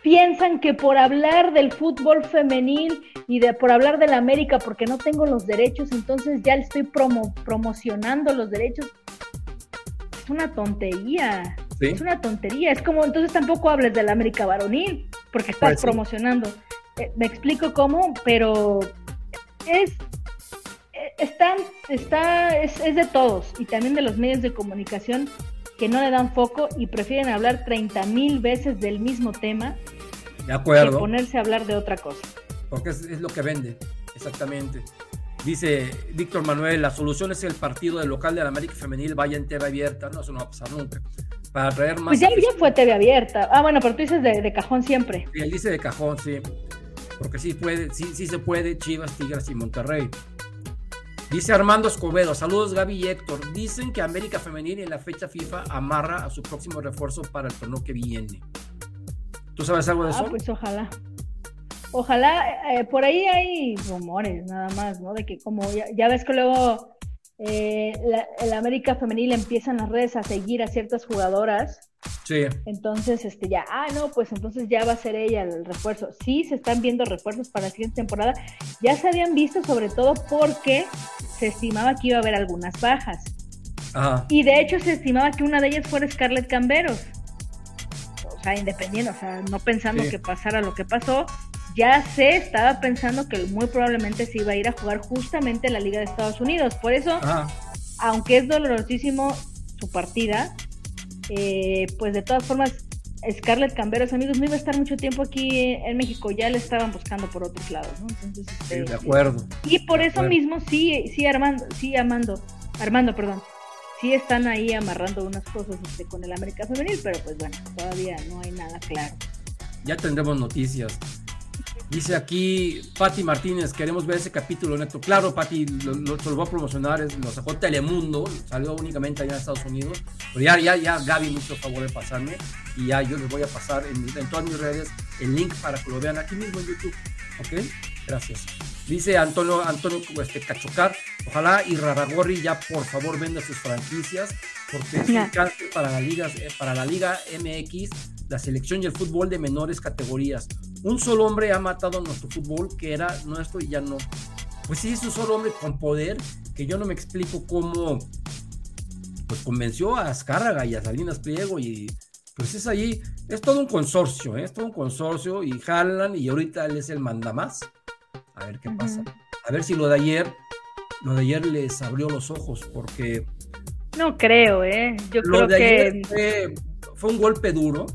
piensan que por hablar del fútbol femenil y de por hablar de la América, porque no tengo los derechos, entonces ya le estoy promo, promocionando los derechos es una tontería. Es una tontería. Es como entonces tampoco hables de la América varonil, porque estás pues promocionando. Eh, me explico cómo, pero es eh, está, está es, es, de todos y también de los medios de comunicación que no le dan foco y prefieren hablar 30 mil veces del mismo tema de acuerdo. que ponerse a hablar de otra cosa. Porque es, es lo que vende, exactamente. Dice Víctor Manuel, la solución es el partido del local de la América Femenil vaya en TV abierta. No, eso no va a pasar nunca. Para traer más. Pues ya, fue TV abierta. Ah, bueno, pero tú dices de, cajón siempre. Sí, él dice de cajón, sí. Porque sí puede, sí, sí se puede, Chivas, Tigres y Monterrey. Dice Armando Escobedo, saludos Gaby y Héctor. Dicen que América Femenil en la fecha FIFA amarra a su próximo refuerzo para el torneo que viene. ¿Tú sabes algo de ah, eso? Pues ojalá. Ojalá, eh, por ahí hay rumores nada más, ¿no? De que como ya, ves que luego eh, la, América Femenil empiezan las redes a seguir a ciertas jugadoras. Sí. Entonces, este, ya, ah, no, pues entonces ya va a ser ella el refuerzo. Sí, se están viendo refuerzos para la siguiente temporada. Ya se habían visto sobre todo porque se estimaba que iba a haber algunas bajas. Ajá. Y de hecho se estimaba que una de ellas fuera Scarlett Camberos. O sea, independiente, o sea, no pensando que pasara lo que pasó, ya se estaba pensando que muy probablemente se iba a ir a jugar justamente la Liga de Estados Unidos. Por eso, aunque es dolorosísimo su partida, eh, pues de todas formas, Scarlett Camberos, amigos, no iba a estar mucho tiempo aquí en México, ya le estaban buscando por otros lados, ¿no? Entonces, este, de acuerdo. Y por eso mismo, sí, sí, Armando, sí, Armando, Armando, perdón, sí están ahí amarrando unas cosas este, con el América Femenil, pero pues bueno, todavía no hay nada claro. Ya tendremos noticias. Dice aquí Patti Martínez, queremos ver ese capítulo neto. Claro, Patti, lo, lo, lo, voy a promocionar, es, lo sacó Telemundo, salió únicamente allá en Estados Unidos. Pero ya, ya, ya Gaby me hizo favor de pasarme y ya yo les voy a pasar en, en, todas mis redes el link para que lo vean aquí mismo en YouTube. ¿Ok? Gracias. Dice Antonio, Antonio este, Cachocar, ojalá y Raragorri ya por favor venda sus franquicias, porque es un cáncer para la Liga, eh, para la Liga MX, la selección y el fútbol de menores categorías un solo hombre ha matado nuestro fútbol, que era nuestro y ya no. Pues sí, es un solo hombre con poder, que yo no me explico cómo, pues convenció a Azcárraga y a Salinas Pliego y pues es ahí, es todo un consorcio, ¿eh? es todo un consorcio y jalan y ahorita él es el mandamás. A ver qué pasa. A ver si lo de ayer, lo de ayer les abrió los ojos, porque... No creo, ¿eh? Yo creo que... Fue, fue, un golpe duro.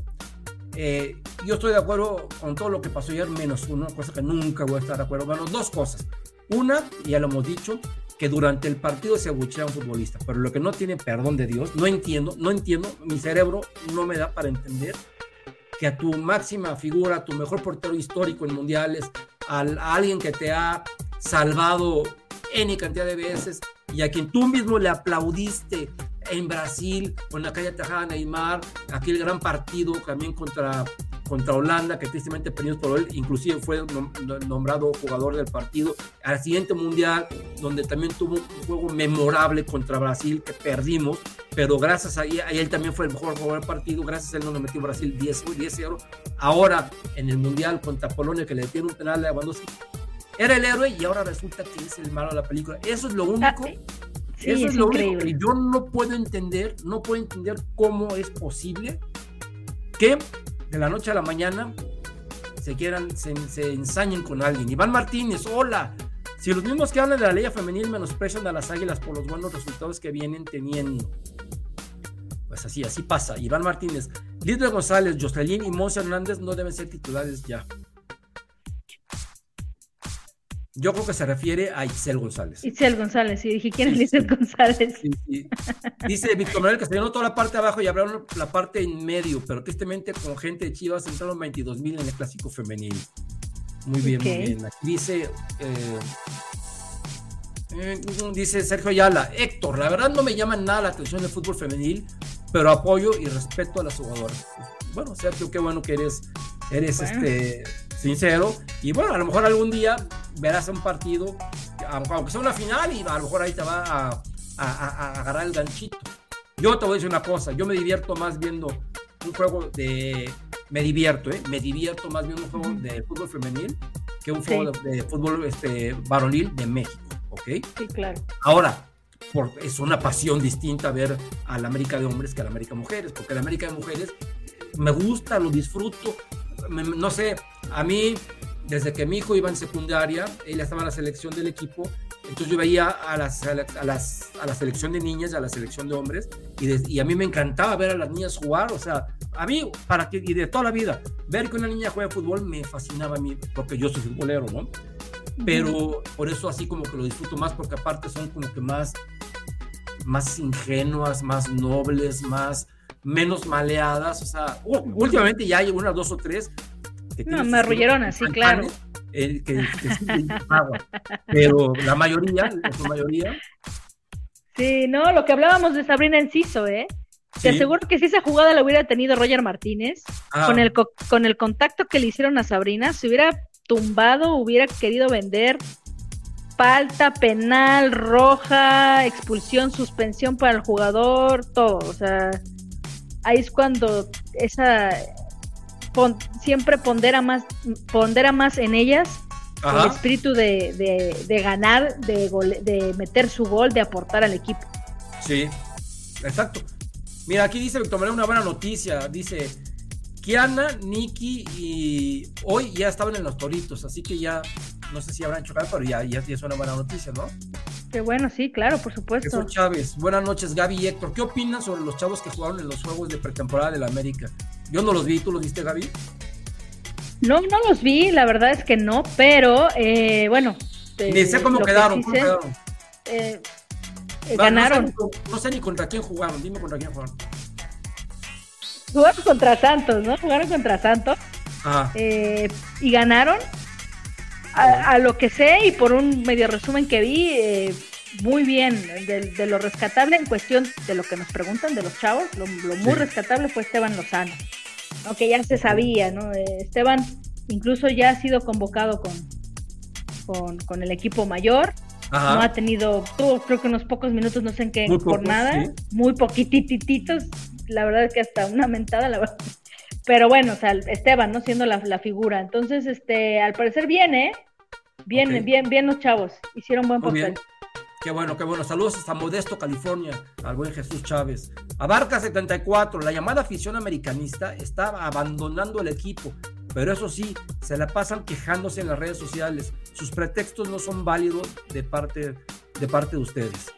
Eh, yo estoy de acuerdo con todo lo que pasó ayer, menos una cosa que nunca voy a estar de acuerdo. Bueno, dos cosas. Una, ya lo hemos dicho, que durante el partido se abuchea un futbolista, pero lo que no tiene perdón de Dios, no entiendo, no entiendo, mi cerebro no me da para entender que a tu máxima figura, a tu mejor portero histórico en mundiales, a, a alguien que te ha salvado N cantidad de veces y a quien tú mismo le aplaudiste en Brasil, con la calle Tajada Neymar, aquel gran partido también contra contra Holanda, que tristemente perdimos por él, inclusive fue nombrado jugador del partido. Al siguiente mundial, donde también tuvo un juego memorable contra Brasil, que perdimos, pero gracias a, él también fue el mejor jugador del partido, gracias a él no nos metió Brasil 10-0. Ahora, en el mundial contra Polonia, que le tiene un penal a Lewandowski, era el héroe y ahora resulta que es el malo de la película. Eso es lo único. Eso es, lo único que yo no puedo entender, no puedo entender cómo es posible que de la noche a la mañana se quieran, se, se ensañen con alguien. Iván Martínez, hola. Si los mismos que hablan de la ley femenil menosprecian a las águilas por los buenos resultados que vienen teniendo. Pues así, así pasa. Iván Martínez, Lidia González, Jocelyn y Monse Hernández no deben ser titulares ya. Yo creo que se refiere a Itzel González. Itzel González, sí, dije, ¿quién es Itzel González? Dice Víctor Manuel Castellano toda la parte de abajo y hablaron la parte en medio, pero tristemente con gente de Chivas entraron 22 mil en el clásico femenil. Muy bien, muy bien. Aquí dice, eh, eh, dice Sergio Ayala, Héctor, la verdad no me llama nada la atención del fútbol femenil, pero apoyo y respeto a las jugadoras. Bueno, Sergio, qué bueno que eres, eres este sincero. Y bueno, a lo mejor algún día verás un partido, aunque sea una final, y a lo mejor ahí te va a, agarrar el ganchito. Yo te voy a decir una cosa, yo me divierto más viendo un juego de... Me divierto, ¿eh? Me divierto más viendo un juego de fútbol femenil que un juego de, fútbol este, varonil de México, ¿ok? Sí, claro. Ahora, por, es una pasión distinta ver a la América de hombres que a la América de mujeres, porque la América de mujeres me gusta, lo disfruto, no sé, a mí, desde que mi hijo iba en secundaria, él estaba en la selección del equipo, entonces yo veía a, las, a, las, a la selección de niñas, a la selección de hombres, y, y, a mí me encantaba ver a las niñas jugar, o sea, a mí, para que, y de toda la vida, ver que una niña juega fútbol me fascinaba a mí, porque yo soy futbolero, ¿no? Pero por eso así como que lo disfruto más, porque aparte son como que más, más ingenuas, más nobles, más menos maleadas, o sea, últimamente ya hay unas dos o tres no, me arrullaron así, claro. Eh, que, pero la mayoría, la mayoría. Sí, no, lo que hablábamos de Sabrina Enciso, ¿eh? Te aseguro que si esa jugada la hubiera tenido Roger Martínez, ah. con, el con el contacto que le hicieron a Sabrina, se hubiera tumbado, hubiera querido vender falta, penal, roja, expulsión, suspensión para el jugador, todo. O sea, ahí es cuando esa siempre pondera más, pondera más en ellas el espíritu de, de, ganar, de, de meter su gol, de aportar al equipo. Sí, exacto. Mira, aquí dice Víctor Manuel una buena noticia. Dice, Kiana, Nikki y hoy ya estaban en los toritos, así que ya no sé si habrán chocado, pero ya, ya, es una buena noticia, ¿no? Qué bueno, sí, claro, por supuesto. Jesús Chávez, buenas noches, Gaby y Héctor. ¿Qué opinas sobre los chavos que jugaron en los juegos de pretemporada de la América? Yo no los vi, ¿tú los viste, Gaby? No, no los vi, la verdad es que no, pero eh, bueno. Ni sé cómo quedaron, ¿cómo quedaron? Eh, ganaron. No sé, ni contra quién jugaron, dime contra quién jugaron. Jugaron contra Santos, ¿no? Jugaron contra Santos. Eh, y ganaron. A, lo que sé y por un medio resumen que vi, eh, muy bien, de, lo rescatable en cuestión de lo que nos preguntan de los chavos, lo, muy rescatable fue Esteban Lozano, aunque ya se sabía, ¿no? Eh, Esteban incluso ya ha sido convocado con, con, el equipo mayor, no ha tenido, tuvo creo que unos pocos minutos, no sé en qué jornada, muy poquitititos, la verdad es que hasta una mentada, la verdad. Pero bueno, o sea, Esteban, ¿no? Siendo la, figura. Entonces, este, al parecer viene, bien, bien, bien los chavos. Hicieron buen papel. Qué bueno, qué bueno. Saludos hasta Modesto, California, al buen Jesús Chávez. Abarca 74. La llamada afición americanista está abandonando el equipo, pero eso sí, se la pasan quejándose en las redes sociales. Sus pretextos no son válidos de parte de, parte de ustedes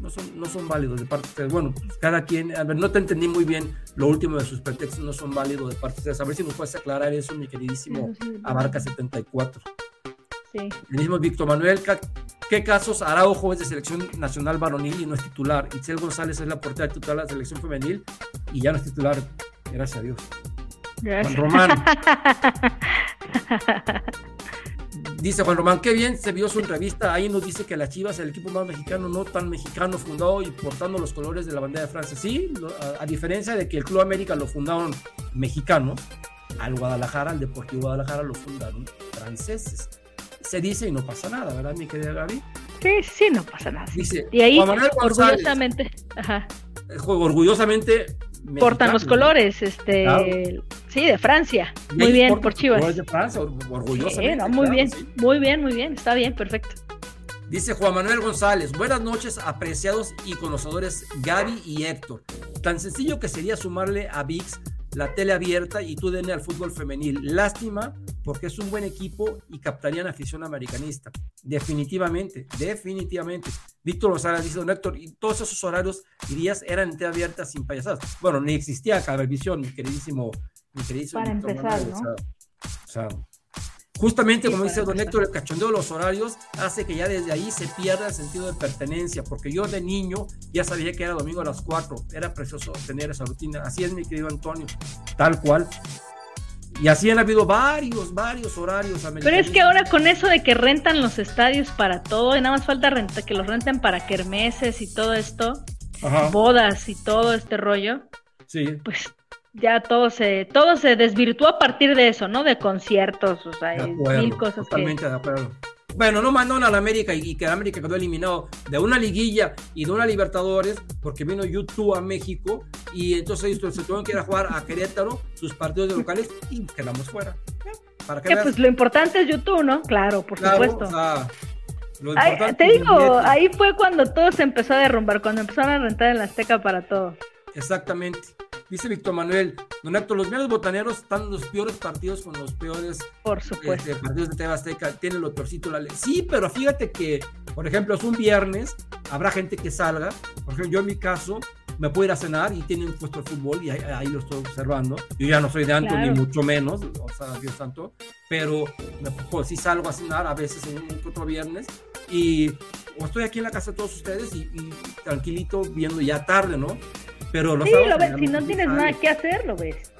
no son, no son válidos de parte de. Bueno, pues cada quien, a ver, no te entendí muy bien lo último de sus pretextos, no son válidos de parte de. A ver si nos puedes aclarar eso, mi queridísimo Abarca 74. Sí. El mismo Víctor Manuel, ¿qué casos Araujo es de selección nacional varonil y no es titular? Itzel González es la portera titular de la selección femenil y ya no es titular, gracias a Dios. Juan Román. Dice Juan Román, qué bien se vio su entrevista. Ahí nos dice que la Chivas, el equipo más mexicano, no tan mexicano, fundado y portando los colores de la bandera de Francia. Sí, a, diferencia de que el Club América lo fundaron mexicanos, al Guadalajara, al Deportivo Guadalajara lo fundaron franceses. Se dice y no pasa nada, ¿verdad, mi querida Gaby? Sí, sí, no pasa nada. Dice, y ahí, orgullosamente, ajá. Orgullosamente portan los colores, este, sí, de Francia. Muy bien por Chivas. De Francia, orgullosamente. muy bien, muy bien, muy bien, está bien, perfecto. Dice Juan Manuel González, buenas noches apreciados y conocedores Gaby y Héctor. Tan sencillo que sería sumarle a VIX la tele abierta y tú denle al fútbol femenil. Lástima porque es un buen equipo y captarían afición americanista. Definitivamente, definitivamente. Víctor Rosales dice, don Héctor, y todos esos horarios irías eran tele abierta sin payasadas. Bueno, ni existía Cablevisión, mi queridísimo, Para empezar, ¿no? o sea Justamente como dice don Héctor, el cachondeo de los horarios hace que ya desde ahí se pierda el sentido de pertenencia, porque yo de niño ya sabía que era domingo a las 4, era precioso tener esa rutina, así es mi querido Antonio, tal cual. Y así han habido varios, varios horarios Pero es que ahora con eso de que rentan los estadios para todo, y nada más falta renta, que los renten para kermeses y todo esto, bodas y todo este rollo, sí. pues ya todo se, todo se desvirtuó a partir de eso, ¿no? De conciertos, o sea, mil cosas. Totalmente de acuerdo. Bueno, no mandó a la América y, que América quedó eliminado de una liguilla y de una Libertadores porque vino YouTube a México y entonces se tuvieron que ir a jugar a Querétaro sus partidos de locales y quedamos fuera. ¿Para que pues lo importante es YouTube, ¿no? Claro, por supuesto. te digo, ahí fue cuando todo se empezó a derrumbar, cuando empezaron a rentar en la Azteca para todo. Exactamente. Dice Víctor Manuel, don Héctor, los medios botaneros están los peores partidos con los peores por supuesto. Este, partidos de TV Azteca, tienen lo peorcito la ley. Sí, pero fíjate que, por ejemplo, es un viernes, habrá gente que salga, por ejemplo, yo en mi caso, me puedo ir a cenar y tienen puesto el fútbol y ahí, lo estoy observando. Yo ya no soy de Anto ni mucho menos, o sea, Dios santo, pero pues, sí salgo a cenar a veces en un otro viernes y o estoy aquí en la casa de todos ustedes y tranquilito viendo ya tarde, ¿no? Pero sí, lo ves. Si no tienes nada que hacer, lo ves.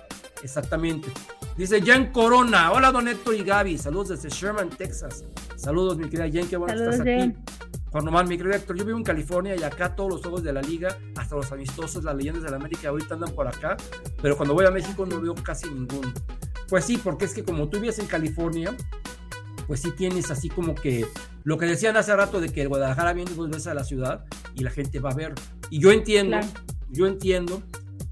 Exactamente. Dice Jan Corona. Hola, don Héctor y Gaby. Saludos desde Sherman, Texas. Saludos, mi querida Jan. Qué bueno que estás aquí. Juan Román, mi querido Héctor, yo vivo en California y acá todos los juegos de la liga, hasta los amistosos, las leyendas de la América, ahorita andan por acá, pero cuando voy a México no veo casi ninguno. Pues sí, porque es que como tú vives en California, pues sí tienes así como que lo que decían hace rato de que el Guadalajara viene dos veces a la ciudad y la gente va a ver. Y yo entiendo, yo entiendo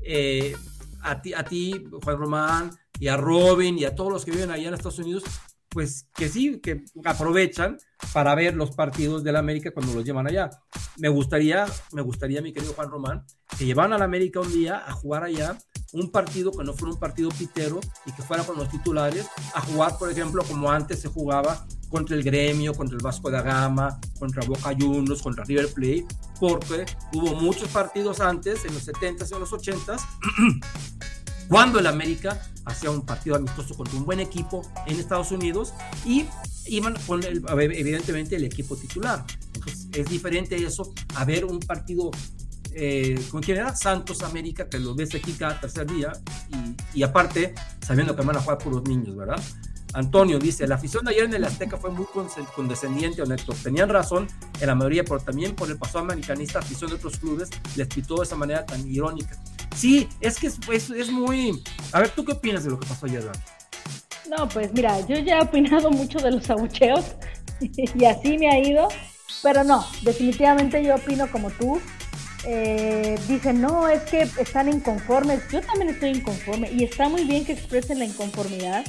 eh, a, ti, a ti, Juan Román, y a Robin, y a todos los que viven allá en Estados Unidos, pues que sí, que aprovechan para ver los partidos de la América cuando los llevan allá. Me gustaría, me gustaría, mi querido Juan Román, que llevan a la América un día a jugar allá un partido que no fuera un partido pitero y que fuera con los titulares, a jugar, por ejemplo, como antes se jugaba contra el Gremio, contra el Vasco da Gama, contra Boca Juniors, contra River Plate, porque hubo muchos partidos antes, en los 70s y en los 80s, cuando el América hacía un partido amistoso contra un buen equipo en Estados Unidos y iban con evidentemente el equipo titular. Entonces, es diferente eso a ver un partido eh, con quién era Santos América, que lo ves aquí cada tercer día, y, aparte sabiendo que van a jugar por los niños, ¿verdad? Antonio dice, la afición de ayer en el Azteca fue muy condescendiente, honesto. Tenían razón en la mayoría, pero también por el pasado americanista, afición de otros clubes les pitó de esa manera tan irónica. Sí, es que es, es, muy... A ver, ¿tú qué opinas de lo que pasó ayer, No, pues mira, yo ya he opinado mucho de los abucheos y así me ha ido, pero no, definitivamente yo opino como tú. Eh, dicen, no, es que están inconformes. Yo también estoy inconforme y está muy bien que expresen la inconformidad,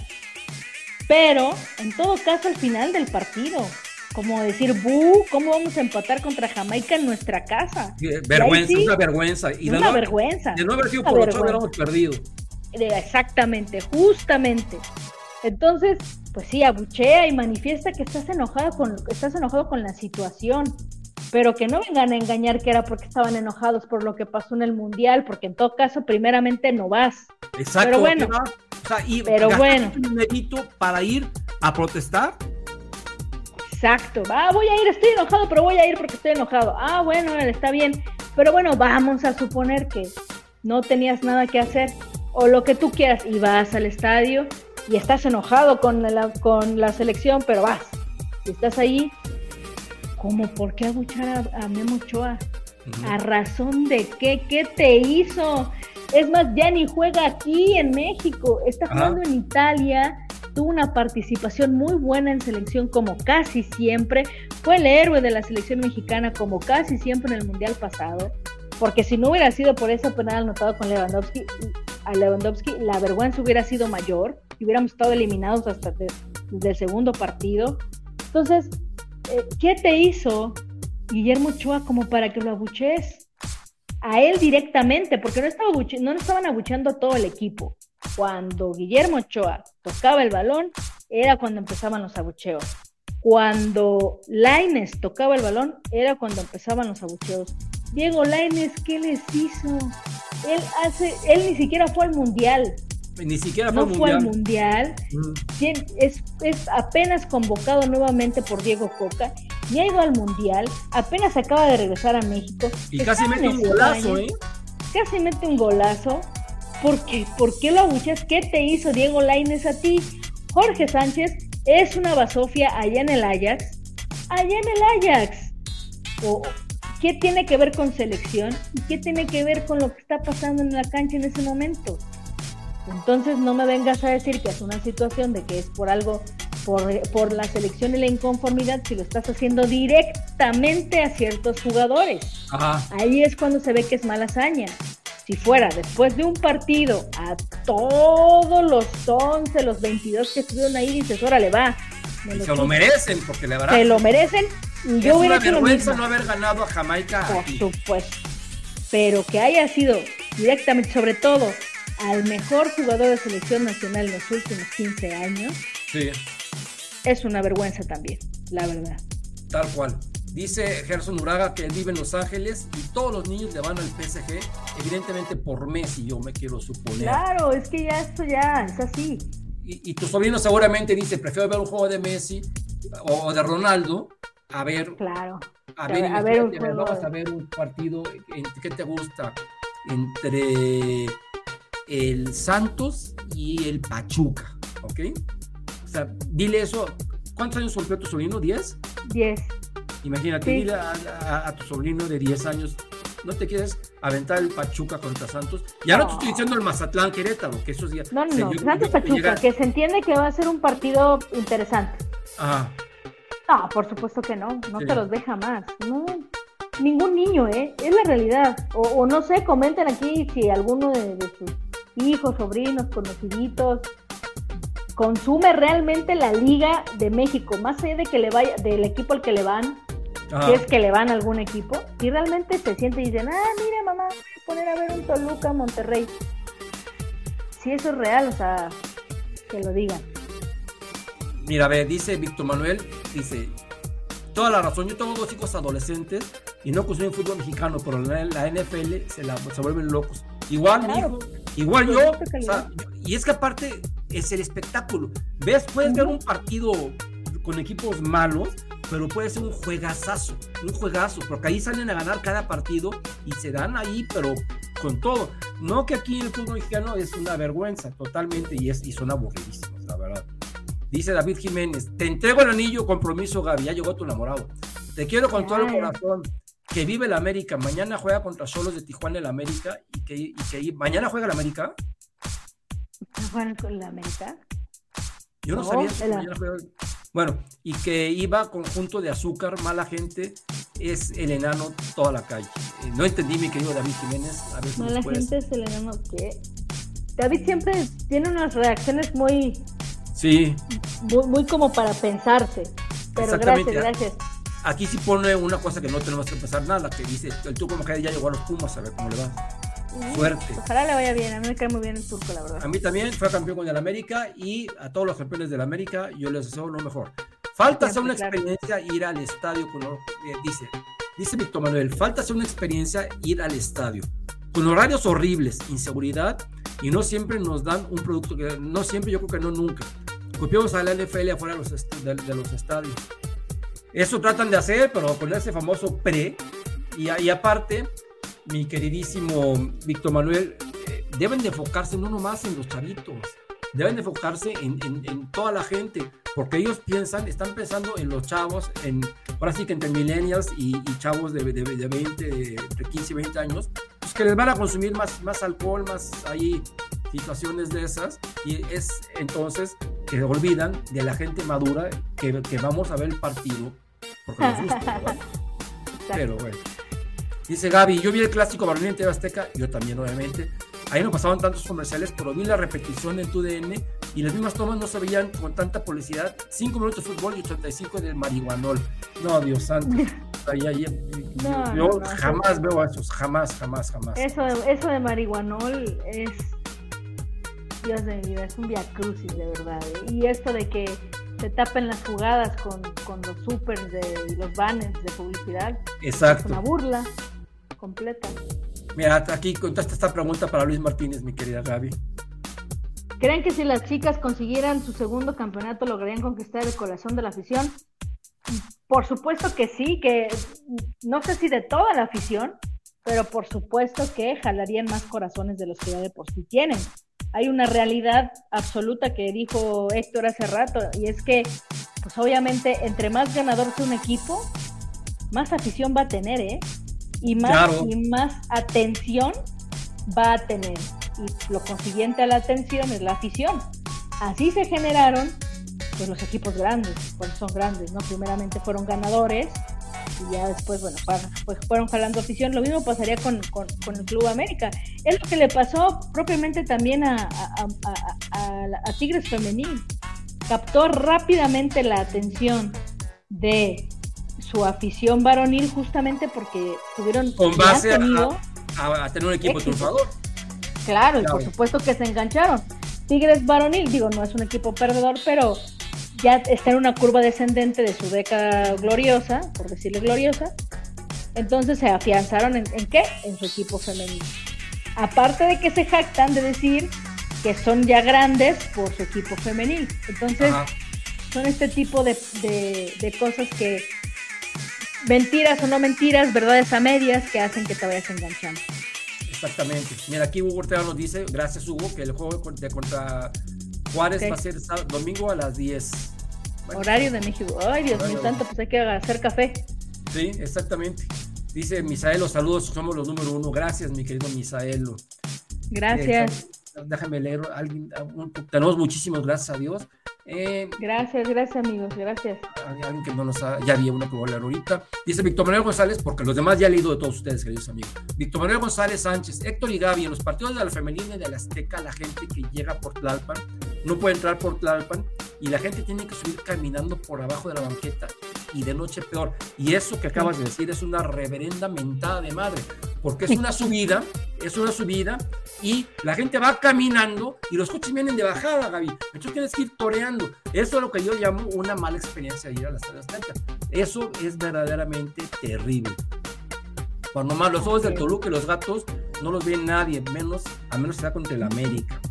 pero en todo caso al final del partido, como decir, bu, ¿cómo vamos a empatar contra Jamaica en nuestra casa? Vergüenza, una vergüenza. Y una vergüenza. De no haber sido por ocho hubiéramos perdido. Exactamente, justamente. Entonces, pues sí, abuchea y manifiesta que estás enojado con, estás enojado con la situación, pero que no vengan a engañar que era porque estaban enojados por lo que pasó en el mundial, porque en todo caso, primeramente no vas. Exacto. Pero bueno, o sea, y pero bueno. para ir a protestar. Exacto. Ah, voy a ir, estoy enojado, pero voy a ir porque estoy enojado. Ah, bueno, está bien. Pero bueno, vamos a suponer que no tenías nada que hacer o lo que tú quieras y vas al estadio y estás enojado con la, con la selección, pero vas. Y estás ahí, ¿cómo? ¿Por qué abuchar a, Memo Ochoa? ¿A razón de qué? ¿Qué te hizo? Es más, ya ni juega aquí en México, está jugando en Italia, tuvo una participación muy buena en selección como casi siempre, fue el héroe de la selección mexicana como casi siempre en el Mundial pasado, porque si no hubiera sido por ese penal anotado con Lewandowski, a Lewandowski la vergüenza hubiera sido mayor y hubiéramos estado eliminados hasta desde el segundo partido. Entonces, eh, ¿qué te hizo Guillermo Ochoa como para que lo abuchees? A él directamente, porque no, estaba no estaban abucheando a todo el equipo. Cuando Guillermo Ochoa tocaba el balón, era cuando empezaban los abucheos. Cuando Laines tocaba el balón, era cuando empezaban los abucheos. Diego Laines, ¿qué les hizo? Él hace, él ni siquiera fue al mundial. Ni siquiera fue, no fue al mundial. Mm. Es, es, apenas convocado nuevamente por Diego Coca. Y ha ido al mundial. Apenas acaba de regresar a México. Y casi mete un golazo, ¿eh? Casi mete un golazo. ¿Por qué? ¿Por qué lo abuchas? ¿Qué te hizo Diego Laines a ti? Jorge Sánchez es una basofia allá en el Ajax. Allá en el Ajax. O, ¿Qué tiene que ver con selección y qué tiene que ver con lo que está pasando en la cancha en ese momento? Entonces no me vengas a decir que es una situación de que es por algo, por, por la selección y la inconformidad, si lo estás haciendo directamente a ciertos jugadores. Ahí es cuando se ve que es mala hazaña. Si fuera después de un partido a todos los 11, los 22 que estuvieron ahí, dices, órale, va. se lo merecen, porque la verdad. Se lo merecen. Yo es una vergüenza no haber ganado a Jamaica. Por supuesto. Pero que haya sido directamente, sobre todo, al mejor jugador de selección nacional en los últimos 15 años. Sí. Es una vergüenza también, la verdad. Tal cual. Dice Gerson Uraga que él vive en Los Ángeles y todos los niños le van al PSG, evidentemente por Messi, yo me quiero suponer. Claro, es que ya esto ya es así. Y, tu sobrino seguramente dice, prefiero ver un juego de Messi o, de Ronaldo a ver... Claro. A ver, a ver, un vamos a ver un partido, ¿qué te gusta? Entre el Santos y el Pachuca, ¿ok? O sea, dile eso. ¿Cuántos años cumplió tu sobrino? ¿10? 10. Imagínate, dile a, tu sobrino de 10 años, no te quieres aventar el Pachuca contra Santos. Ya no, te estoy diciendo el Mazatlán Querétaro, que esos días. No, no, no. Santos Pachuca, que se entiende que va a ser un partido interesante. Ajá. No, por supuesto que no. No te los deja más. No. Ningún niño, ¿eh? Es la realidad. O, no sé, comenten aquí si alguno de, sus hijos, sobrinos, conociditos consume realmente la Liga de México, más allá de que le vaya, del equipo al que le van, si es que le van a algún equipo, y realmente se siente y dicen, ah, mira mamá, voy a poner a ver un Toluca Monterrey. Si eso es real, o sea, que lo digan. Mira, dice Víctor Manuel, dice, toda la razón, yo tengo dos hijos adolescentes y no consumen fútbol mexicano, pero la, la NFL se, la, se vuelven locos. Igual mi hijo, igual yo, y es que aparte es el espectáculo. ¿Ves? Puedes ver un partido con equipos malos, pero puede ser un juegazazo, un juegazo, porque ahí salen a ganar cada partido y se dan ahí, pero con todo. No que aquí el fútbol mexicano es una vergüenza totalmente y, es, y son aburridísimos, la verdad. Dice David Jiménez, te entrego el anillo, compromiso, Gaby, ya llegó tu enamorado. Te quiero con todo el corazón. Que vive el América. Mañana juega contra Solos de Tijuana el América. Y que, y que mañana juega el América. ¿Juega con la América? Yo no, sabía mañana juega. Bueno, y que iba conjunto de azúcar, mala gente, es el enano toda la calle. Eh, no entendí, mi querido David Jiménez. A ver mala gente es el enano que. David siempre tiene unas reacciones muy. Sí. Muy, como para pensarse. Pero gracias, gracias. Aquí sí pone una cosa que no tenemos que pensar nada, que dice, el como que ya llegó a los Pumas, a ver cómo le va. Suerte. Ojalá le vaya bien, a mí me cae muy bien el turco, la verdad. A mí también, fue campeón con el América y a todos los campeones del América yo les deseo lo mejor. Falta hacer una experiencia ir al estadio, con, eh, dice, dice Víctor Manuel, falta hacer una experiencia ir al estadio. Con horarios horribles, inseguridad y no siempre nos dan un producto que no siempre, yo creo que no nunca. Copiamos a la NFL afuera de los, de, los estadios. Eso tratan de hacer, pero con ese famoso pre. Y, y aparte, mi queridísimo Víctor Manuel, eh, deben de enfocarse no nomás en los chavitos, deben de enfocarse en, en, toda la gente, porque ellos piensan, están pensando en los chavos, en, ahora sí que entre millennials y, chavos de, de, de 20, de, 15 y 20 años, que les van a consumir más, más alcohol, más ahí situaciones de esas, y es entonces que olvidan de la gente madura que, que vamos a ver el partido, porque nos gusta, Pero bueno. Dice Gaby, yo vi el clásico varonil en Azteca, yo también obviamente. Ahí no pasaban tantos comerciales, pero vi la repetición en tu DN y las mismas tomas no se veían con tanta publicidad. Cinco minutos de fútbol y 85 del marihuanol. No, Dios santo. yo jamás veo eso, jamás, jamás, jamás. Eso, eso de marihuanol es, Dios de mi vida, es un crucis de verdad. ¿eh? Y esto de que se tapen las jugadas con, con los supers y los banners de publicidad. Exacto. Es una burla completa. Mira, aquí contaste esta pregunta para Luis Martínez, mi querida Gaby. ¿Creen que si las chicas consiguieran su segundo campeonato lograrían conquistar el corazón de la afición? Por supuesto que sí, que no sé si de toda la afición, pero por supuesto que jalarían más corazones de los que ya de por sí tienen. Hay una realidad absoluta que dijo Héctor hace rato, y es que, pues obviamente, entre más ganador sea un equipo, más afición va a tener, ¿eh? y más, y más atención va a tener. Y lo consiguiente a la atención es la afición. Así se generaron pues, los equipos grandes, pues son grandes, ¿no? Primeramente fueron ganadores y ya después, bueno, pues fueron jalando afición. Lo mismo pasaría con, con, el Club América. Es lo que le pasó propiamente también a, a Tigres Femenil. Captó rápidamente la atención de su afición varonil justamente porque tuvieron con base a, tener un equipo triunfador. Claro, y por supuesto que se engancharon. Tigres varonil, digo, no es un equipo perdedor, pero ya está en una curva descendente de su década gloriosa, por decirle gloriosa. Entonces se afianzaron en, qué? En su equipo femenino. Aparte de que se jactan de decir que son ya grandes por su equipo femenil. Entonces, son este tipo de, de cosas que mentiras o no mentiras, verdades a medias que hacen que te vayas enganchando. Exactamente. Mira, aquí Hugo Ortega nos dice, gracias Hugo, que el juego de contra Juárez va a ser domingo a las 10. Horario de México. Ay, Dios mío santo, pues hay que hacer café. Sí, exactamente. Dice Misael, los saludos, somos los número uno. Gracias, mi querido Misaelo. Gracias. Eh, déjame leer, alguien, tenemos muchísimas gracias a Dios. Eh, gracias, gracias amigos, gracias. Alguien que no nos ha, ya había una que voy a ahorita. Dice Víctor Manuel González, porque los demás ya he leído de todos ustedes, queridos amigos. Víctor Manuel González Sánchez, Héctor y Gaby, en los partidos de la femenina y de la Azteca, la gente que llega por Tlalpan no puede entrar por Tlalpan y la gente tiene que subir caminando por abajo de la banqueta y de noche peor. Y eso que acabas de decir es una reverenda mentada de madre, porque es una subida, es una subida y la gente va caminando y los coches vienen de bajada, Gaby. Entonces tienes que ir toreando. Eso es lo que yo llamo una mala experiencia de ir a las Azteca. Eso es verdaderamente terrible. Cuando más los ojos del Toluca y los gatos no los ve nadie, menos a menos que sea contra el América.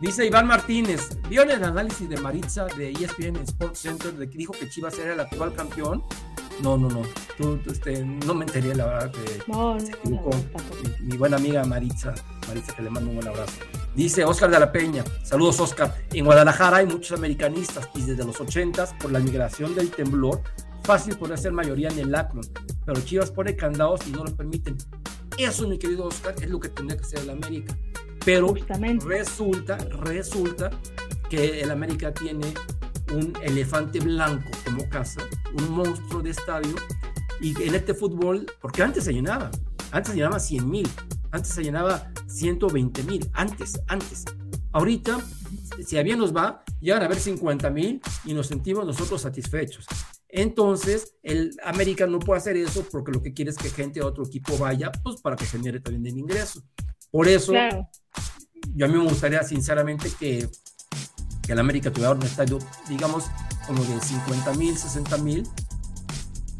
Dice Iván Martínez, ¿vio el análisis de Maritza de ESPN Sports Center de que dijo que Chivas era el actual campeón? No, no, no. este, no me enteré, la verdad, que no, se equivocó. mi, buena amiga Maritza, Maritza, que le mando un buen abrazo. Dice Oscar de la Peña, saludos Oscar. En Guadalajara hay muchos americanistas y desde los ochentas, por la migración del temblor, fácil poder ser mayoría en el Akron, pero Chivas pone candados y no lo permiten. Eso, mi querido Oscar, es lo que tendría que ser el América. Pero resulta, resulta que el América tiene un elefante blanco como casa, un monstruo de estadio, y en este fútbol, porque antes se llenaba, antes se llenaba 100 mil, antes se llenaba 120 mil, antes, antes. Ahorita, si a bien nos va, llegan a ver 50 mil y nos sentimos nosotros satisfechos. Entonces, el América no puede hacer eso porque lo que quiere es que gente de otro equipo vaya, pues para que genere también el ingreso. Por eso, yo a mí me gustaría sinceramente que, que el América tuviera un estadio, digamos, como de 50 mil, 60 mil.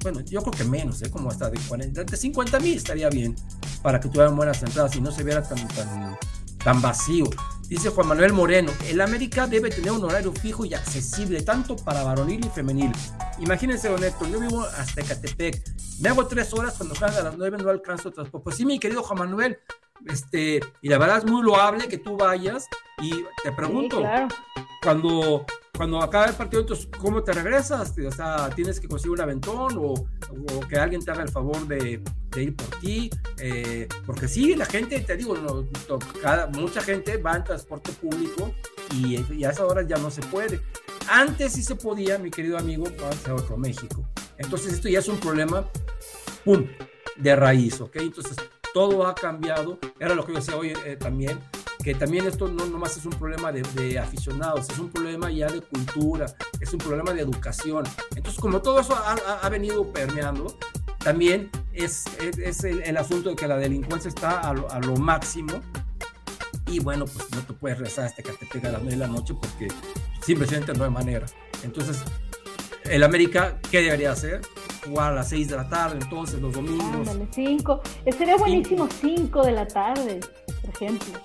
Bueno, yo creo que menos, ¿eh? como hasta de 40, de 50 mil estaría bien para que tuvieran buenas entradas y no se viera tan, tan, tan vacío. Dice Juan Manuel Moreno, el América debe tener un horario fijo y accesible tanto para varonil y femenil. Imagínense, honesto, yo vivo hasta Ecatepec, me hago tres horas cuando juegan a las nueve, no alcanzo transporte. Pues sí, mi querido Juan Manuel, este, y la verdad es muy loable que tú vayas y te pregunto, cuando, cuando acaba el partido, entonces, ¿cómo te regresas? O sea, ¿tienes que conseguir un aventón o, que alguien te haga el favor de, ir por ti? Eh, porque sí, la gente, te digo, mucha gente va en transporte público y, a esas horas ya no se puede. Antes sí se podía, mi querido amigo, a otro México. Entonces esto ya es un problema, de raíz, ¿ok? Entonces todo ha cambiado. Era lo que yo decía hoy eh, también. que también esto no nomás es un problema de, aficionados, es un problema ya de cultura, es un problema de educación. Entonces, como todo eso ha, venido permeando, también es, es, el, asunto de que la delincuencia está a lo, a lo, máximo y bueno, pues no te puedes rezar hasta que te pega a las 9 de la noche porque simplemente no hay manera. Entonces, el América, ¿qué debería hacer? Jugar a las 6 de la tarde, entonces los domingos. Ándale, 5. Sería buenísimo 5 de la tarde, por ejemplo.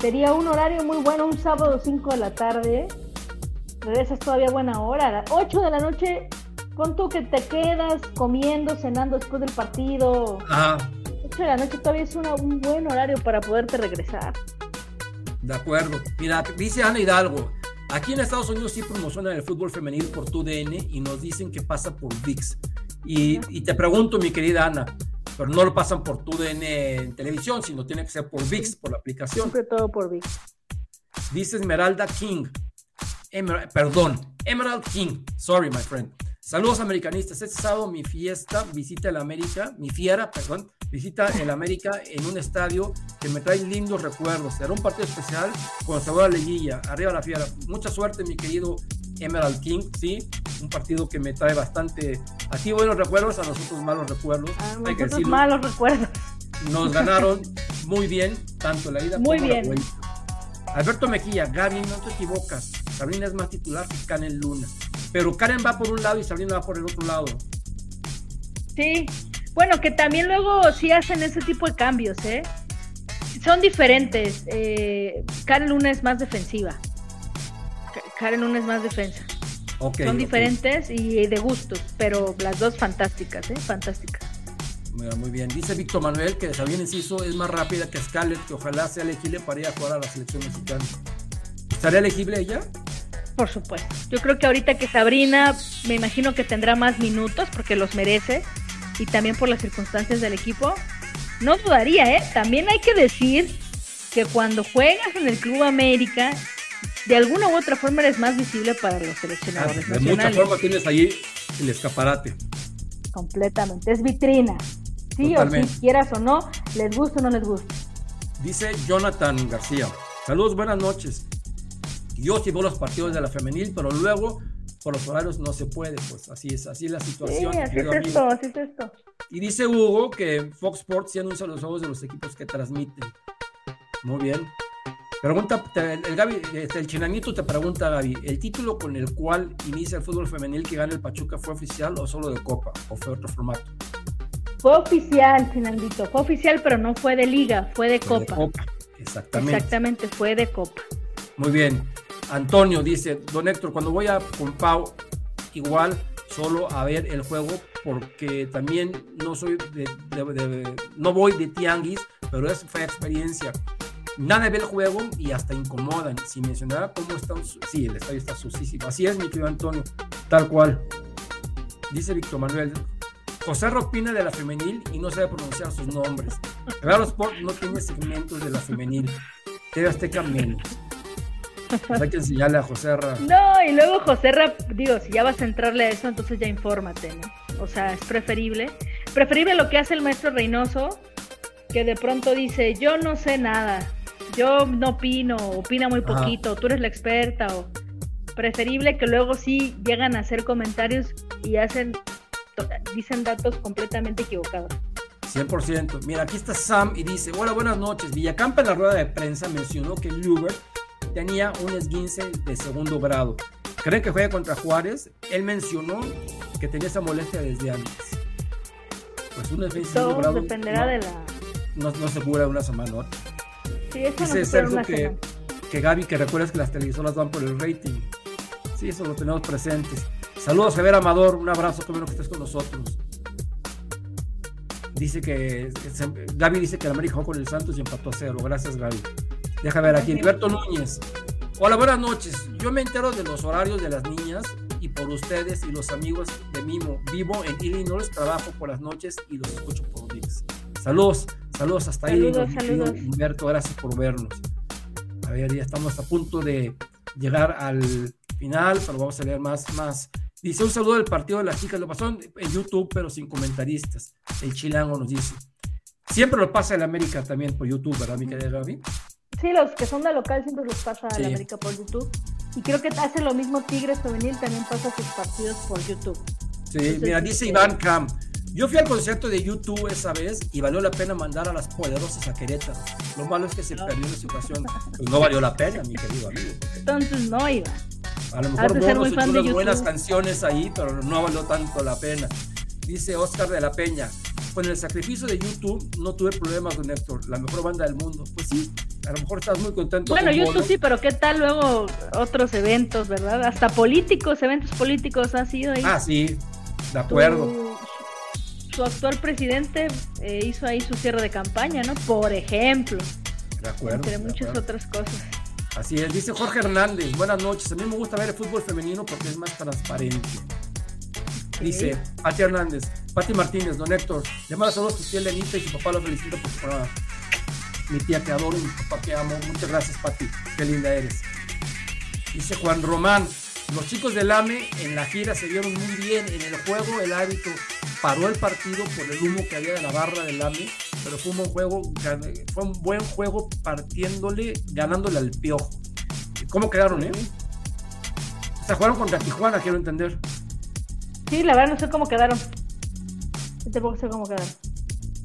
Sería un horario muy bueno, un sábado 5 de la tarde. Regresas todavía buena hora. 8 de la noche, pon tú que te quedas comiendo, cenando después del partido. Ajá. 8 de la noche todavía es un buen horario para poderte regresar. De acuerdo. Mira, dice Ana Hidalgo, Aquí en Estados Unidos sí promocionan el fútbol femenil por TUDN y nos dicen que pasa por VIX. Y, y, te pregunto, mi querida Ana, pero no lo pasan por TUDN en televisión, sino tiene que ser por VIX, por la aplicación. Siempre todo por VIX. Dice Esmeralda King. perdón, Emerald King. Sorry, my friend. Saludos americanistas. Este sábado mi fiesta, visita el América, mi fiera, perdón, visita el América en un estadio que me trae lindos recuerdos. Será un partido especial con sabor a liguilla. Arriba la fiera. Mucha suerte, mi querido Emerald King, sí, un partido que me trae bastante a ti buenos recuerdos, a nosotros malos recuerdos. A nosotros malos recuerdos. Nos ganaron muy bien, tanto la ida muy como bien. la vuelta. Alberto Mejía, Gaby, no te equivocas. Sabrina es más titular que Karen Luna. Pero Karen va por un lado y Sabrina va por el otro lado. Sí, bueno, que también luego sí hacen ese tipo de cambios, ¿eh? Son diferentes. Eh, Karen Luna es más defensiva. Karen Luna es más defensa. Son diferentes y de gustos, pero las dos fantásticas, ¿eh? Fantásticas. Muy bien. Dice Víctor Manuel que Sabina Enciso es más rápida que Scarlett, que ojalá sea elegible para ir a jugar a la selección mexicana. ¿Estaría elegible ella? Por supuesto. Yo creo que ahorita que Sabrina, me imagino que tendrá más minutos porque los merece y también por las circunstancias del equipo, no dudaría, ¿eh? También hay que decir que cuando juegas en el Club América, de alguna u otra forma eres más visible para los seleccionadores ah, de mucha forma tienes ahí el escaparate. Completamente, es vitrina. Sí o sí, quieras o no, les gusta o no les gusta. Dice Jonathan García. Saludos, buenas noches. Yo sí veo los partidos de la femenil, pero luego por los horarios no se puede, pues así es, así es la situación. Sí, así es esto, así es esto. Y dice Hugo que Fox Sports sí anuncia los juegos de los equipos que transmiten. Muy bien. Pregunta, el, Gaby, este, el Chinanito te pregunta, Gaby, ¿el título con el cual inicia el fútbol femenil que gana el Pachuca fue oficial o solo de Copa? ¿O fue otro formato? Fue oficial, Chinanito, fue oficial, pero no fue de liga, fue de Copa. De Copa, exactamente. Exactamente, fue de Copa. Muy bien. Antonio dice, don Héctor, cuando voy a Pau, igual solo a ver el juego porque también no soy de, no voy de tianguis, pero es fue experiencia. Nada ve el juego y hasta incomodan. Si mencionaba cómo está, sí, el estadio está sucísimo. Así es, mi querido Antonio, tal cual. Dice Víctor Manuel, José Ropina de la femenil y no sabe pronunciar sus nombres. Claro Sport no tiene segmentos de la femenil. TV Azteca menos. Pues hay que enseñarle a José Ra. No, y luego José Ra, digo, si ya vas a entrarle a eso, entonces ya infórmate, ¿no? O sea, es preferible. Preferible lo que hace el maestro Reynoso, que de pronto dice, yo no sé nada, yo no opino, opina muy poquito, tú eres la experta, o preferible que luego sí llegan a hacer comentarios y hacen, dicen datos completamente equivocados. 100%. Mira, aquí está Sam y dice, hola, buenas noches. Villacampa en la rueda de prensa mencionó que Luber tenía un esguince de segundo grado. ¿Creen que juega contra Juárez? Él mencionó que tenía esa molestia desde antes. Pues un esguince de segundo grado. dependerá no, de la. No, se cura una semana ¿no? Sí, eso Dice no Sergio que, que Gaby, que recuerdas que las televisoras van por el rating. Sí, eso lo tenemos presentes. Saludos, Javier Amador. Un abrazo, qué bueno que estés con nosotros. Dice que. Gaby dice que el América jugó con el Santos y empató a cero. Gracias, Gaby. Deja ver aquí, Alberto Núñez. Hola, buenas noches. Yo me entero de los horarios de las niñas y por ustedes y los amigos de Mimo. Vivo en Illinois, trabajo por las noches y los escucho por días. Saludos, saludos hasta ahí. Saludos. Humberto, gracias por vernos. A ver, ya estamos a punto de llegar al final, pero vamos a leer más, más. Dice un saludo del partido de las chicas, lo pasó en YouTube, pero sin comentaristas. El chilango nos dice. Siempre lo pasa en América también por YouTube, ¿verdad, mi querida Gaby? Sí, los que son de local siempre los pasa a la América por YouTube. Y creo que hace lo mismo Tigres Femenil, también pasa sus partidos por YouTube. Sí, mira, dice Iván Cam. Yo fui al concierto de YouTube esa vez y valió la pena mandar a las poderosas a Querétaro. Lo malo es que se perdió esa situación. Pues no valió la pena, mi querido amigo. Entonces no iba. A lo mejor no unas buenas canciones ahí, pero no valió tanto la pena. Dice Oscar de la Peña. Con el sacrificio de YouTube no tuve problemas con Héctor, la mejor banda del mundo. Pues sí, a lo mejor estás muy contento. Bueno, YouTube sí, pero ¿qué tal luego otros eventos, verdad? Hasta políticos, eventos políticos han sido ahí. Ah, sí, de acuerdo. Su actual presidente eh, hizo ahí su cierre de campaña, ¿no? Por ejemplo. De acuerdo. Entre muchas otras cosas. Así es, dice Jorge Hernández, buenas noches. A mí me gusta ver el fútbol femenino porque es más transparente. Dice Pati Hernández, Pati Martínez, don Héctor, le mando saludos a su tía Lenita y su papá lo felicita por su programa. Mi tía te adoro y mi papá te amo. Muchas gracias, Pati. Qué linda eres. Dice Juan Román, los chicos del AME en la gira se vieron muy bien. En el juego el árbitro paró el partido por el humo que había de la barra del AME, pero fue un buen juego, fue un buen juego partiéndole, ganándole al piojo. ¿Cómo quedaron, eh? O sea, jugaron contra Tijuana, quiero entender. Sí, la verdad no sé cómo quedaron. Tampoco sé cómo quedaron.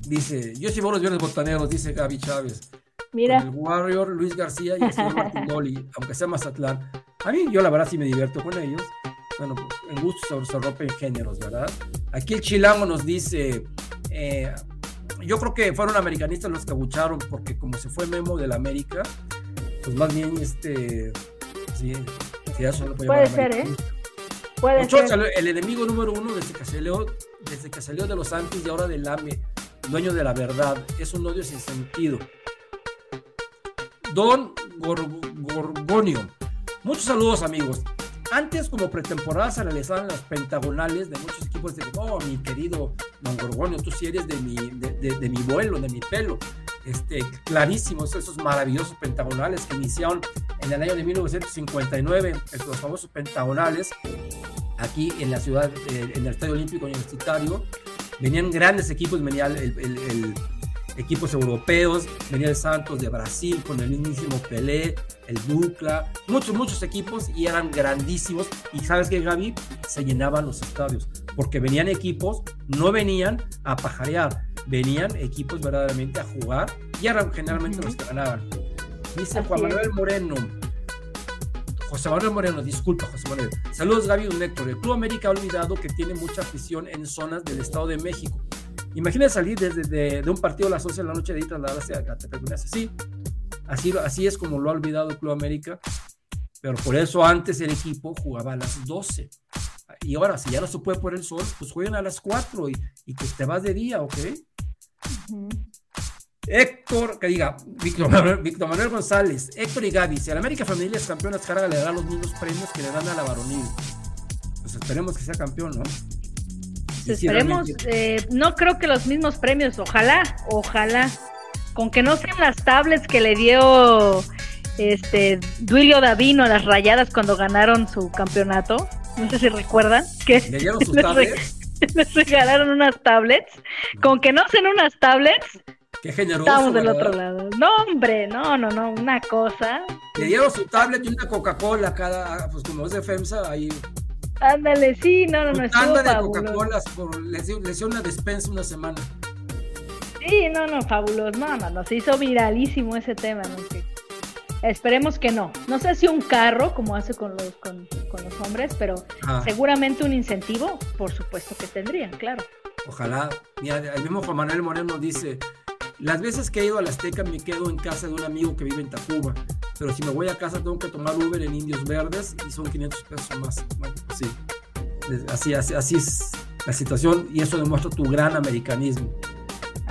Dice, yo voy los viernes botaneros, dice Gaby Chávez. Mira. el Warrior, Luis García y el señor Martín Doli, aunque sea Mazatlán. A mí, yo la verdad sí me divierto con ellos. Bueno, pues, el gusto se, rompe en géneros, ¿verdad? Aquí el chilango nos dice, eh, yo creo que fueron americanistas los que abucharon porque como se fue Memo del América, pues más bien este, sí, sí eso lo puede ser, ¿eh? El enemigo número uno desde que salió, desde que salió de los Antis y ahora del AME, dueño de la verdad. Es un odio sin sentido. Don Gorgonio. Muchos saludos, amigos. Antes, como pretemporada, se realizaban las pentagonales de muchos equipos. De, oh, mi querido Don Gorgonio, tú sí eres de mi, de, mi vuelo, de mi pelo. Este, clarísimos esos maravillosos pentagonales que iniciaron en el año de 1959, los famosos pentagonales, aquí en la ciudad, eh, en el Estadio Olímpico Universitario. Venían grandes equipos, venía el, equipos europeos, venía el Santos de Brasil con el mismísimo Pelé, el Ducla, muchos, muchos equipos y eran grandísimos. Y sabes que Gaby se llenaban los estadios porque venían equipos, no venían a pajarear, venían equipos verdaderamente a jugar y eran generalmente los que ganaban. Dice Juan Manuel Moreno, José Manuel Moreno, disculpa José Manuel. Saludos Gaby un Héctor. El Club América ha olvidado que tiene mucha afición en zonas del Estado de México. Imagina salir desde de, un partido a las 11 de la noche de ahí trasladarse a Catepec. Así, así, así es como lo ha olvidado el Club América. Pero por eso antes el equipo jugaba a las 12. Y ahora, si ya no se puede por el sol, pues juegan a las 4 y, y pues te vas de día, ¿ok? Héctor, que diga, Víctor Manuel, González, Héctor y Gaby, si a la América Familia es campeona, Escarga le dará los mismos premios que le dan a la varonil. Pues esperemos que sea campeón, ¿no? Esperemos, eh, no creo que los mismos premios, ojalá, ojalá, con que no sean las tablets que le dio este Duilio Davino a las rayadas cuando ganaron su campeonato, no sé si recuerdan, que ¿Le dieron sus tablets? les regalaron unas tablets, con que no sean unas tablets, Qué generoso. Estamos del otro lado. No, hombre, no, no, no, una cosa. Le dieron su tablet y una Coca-Cola cada, pues como es de FEMSA, ahí. Ándale, sí, no, no, no. Estuvo de Coca-Cola, les, dio una despensa una semana. Sí, no, no, fabuloso. No, no, no, se hizo viralísimo ese tema, ¿no? esperemos que no. No sé si un carro, como hace con los, con, los hombres, pero seguramente un incentivo, por supuesto que tendrían, claro. Ojalá. Mira, el mismo Juan Manuel Moreno dice, las veces que he ido a la Azteca me quedo en casa de un amigo que vive en Tacuba, pero si me voy a casa tengo que tomar Uber en Indios Verdes y son 500 pesos más. Bueno, sí. Así, así, así es la situación y eso demuestra tu gran americanismo.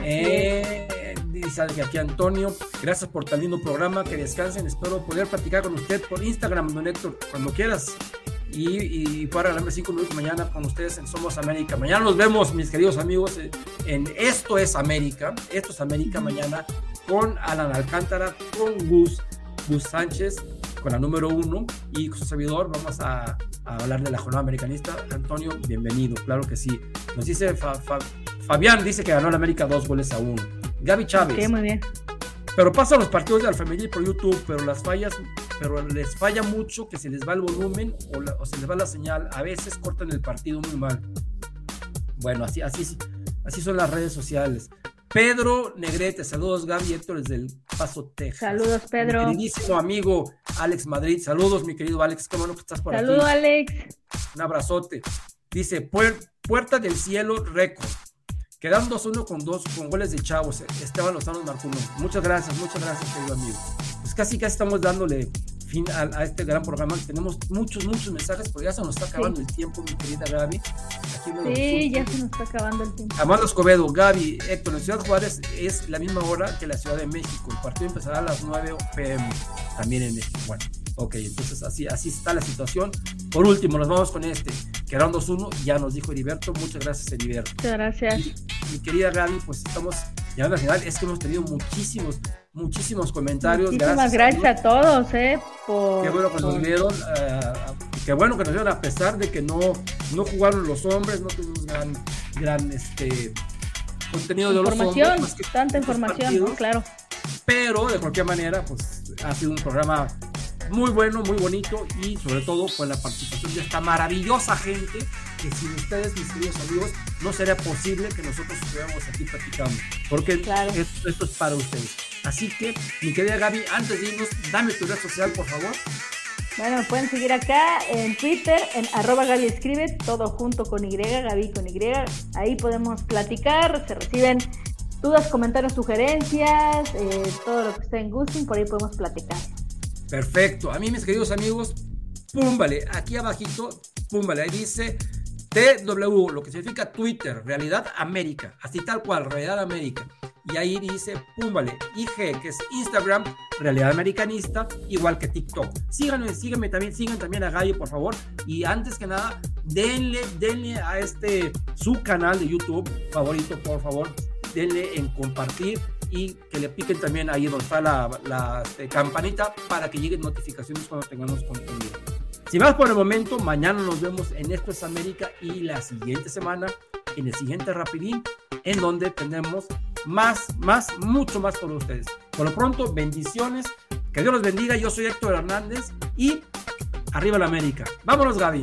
Eh, dice aquí Antonio, gracias por tan lindo programa, que descansen, espero poder platicar con usted por Instagram, don Héctor, cuando quieras y, para darme cinco minutos mañana con ustedes en Somos América. Mañana nos vemos, mis queridos amigos, en Esto es América. Esto es América mañana con Alan Alcántara, con Gus, Gus Sánchez, con la número uno y con su servidor. Vamos a, hablar de la jornada americanista. Antonio, bienvenido, claro que sí. Nos dice Fabián, dice que ganó la América dos goles a uno. Gaby Chávez. muy bien. pero pasan los partidos de Alfamilí por YouTube, pero las fallas, pero les falla mucho que se les va el volumen o, se les va la señal. A veces cortan el partido muy mal. Bueno, así, así, así son las redes sociales. Pedro Negrete, saludos Gaby Héctor desde el Paso, Texas. Saludos, Pedro. Mi queridísimo amigo Alex Madrid, saludos mi querido Alex, qué bueno que estás por aquí. Saludos, Alex. Un abrazote. Dice, Puerta del Cielo Récord. Quedan 2-1 con dos con goles de Chavos. Esteban Lozano marcó uno. Muchas gracias, muchas gracias, querido amigo. Casi casi estamos dándole fin a, este gran programa. Tenemos muchos, muchos mensajes, pero ya se nos está acabando el tiempo, mi querida Gaby. sí, ya se nos está acabando el tiempo. Amado Escobedo, Gaby, Héctor, en Ciudad Juárez es la misma hora que la Ciudad de México. El partido empezará a las 9 pm, también en México. Bueno, ok, entonces así, así está la situación. Por último, nos vamos con este. Quedaron 2-1, ya nos dijo Heriberto. Muchas gracias, Heriberto. Muchas gracias. mi querida Gaby, pues estamos llegando al final. Es que hemos tenido muchísimos, muchísimos comentarios. Muchísimas gracias, a, todos, ¿eh? Qué bueno que nos vieron. Eh, qué bueno que nos vieron, a pesar de que no, no jugaron los hombres, no tuvimos gran, gran este, contenido de los hombres. Más que tanta información, claro. Pero de cualquier manera, pues ha sido un programa muy bueno, muy bonito y sobre todo con la participación de esta maravillosa gente que sin ustedes, mis queridos amigos, no sería posible que nosotros estuviéramos aquí platicando, porque esto, esto, es para ustedes. Así que, mi querida Gaby, antes de irnos, dame tu red social, por favor. Bueno, me pueden seguir acá en Twitter, en arroba Gaby Escribe, todo junto con Y, Gaby con Y. Ahí podemos platicar, se reciben dudas, comentarios, sugerencias, eh, todo lo que esté en Gusting, por ahí podemos platicar. Perfecto. A mí, mis queridos amigos, púmbale, aquí abajito, púmbale, ahí dice TW, lo que significa Twitter, Realidad América, así tal cual, Realidad América. Y ahí dice, púmbale, IG, que es Instagram, Realidad Americanista, igual que TikTok. Síganme, síganme también, sigan también a Gallo, por favor. Y antes que nada, denle, denle a este, su canal de YouTube favorito, por favor. Denle en compartir y que le piquen también ahí donde está la, este, campanita para que lleguen notificaciones cuando tengamos contenido. Sin más por el momento, mañana nos vemos en Esto es América y la siguiente semana en el siguiente Rapidín, en donde tenemos más, más, mucho más por ustedes. Por lo pronto, bendiciones, que Dios los bendiga. Yo soy Héctor Hernández y arriba la América. Vámonos, Gaby.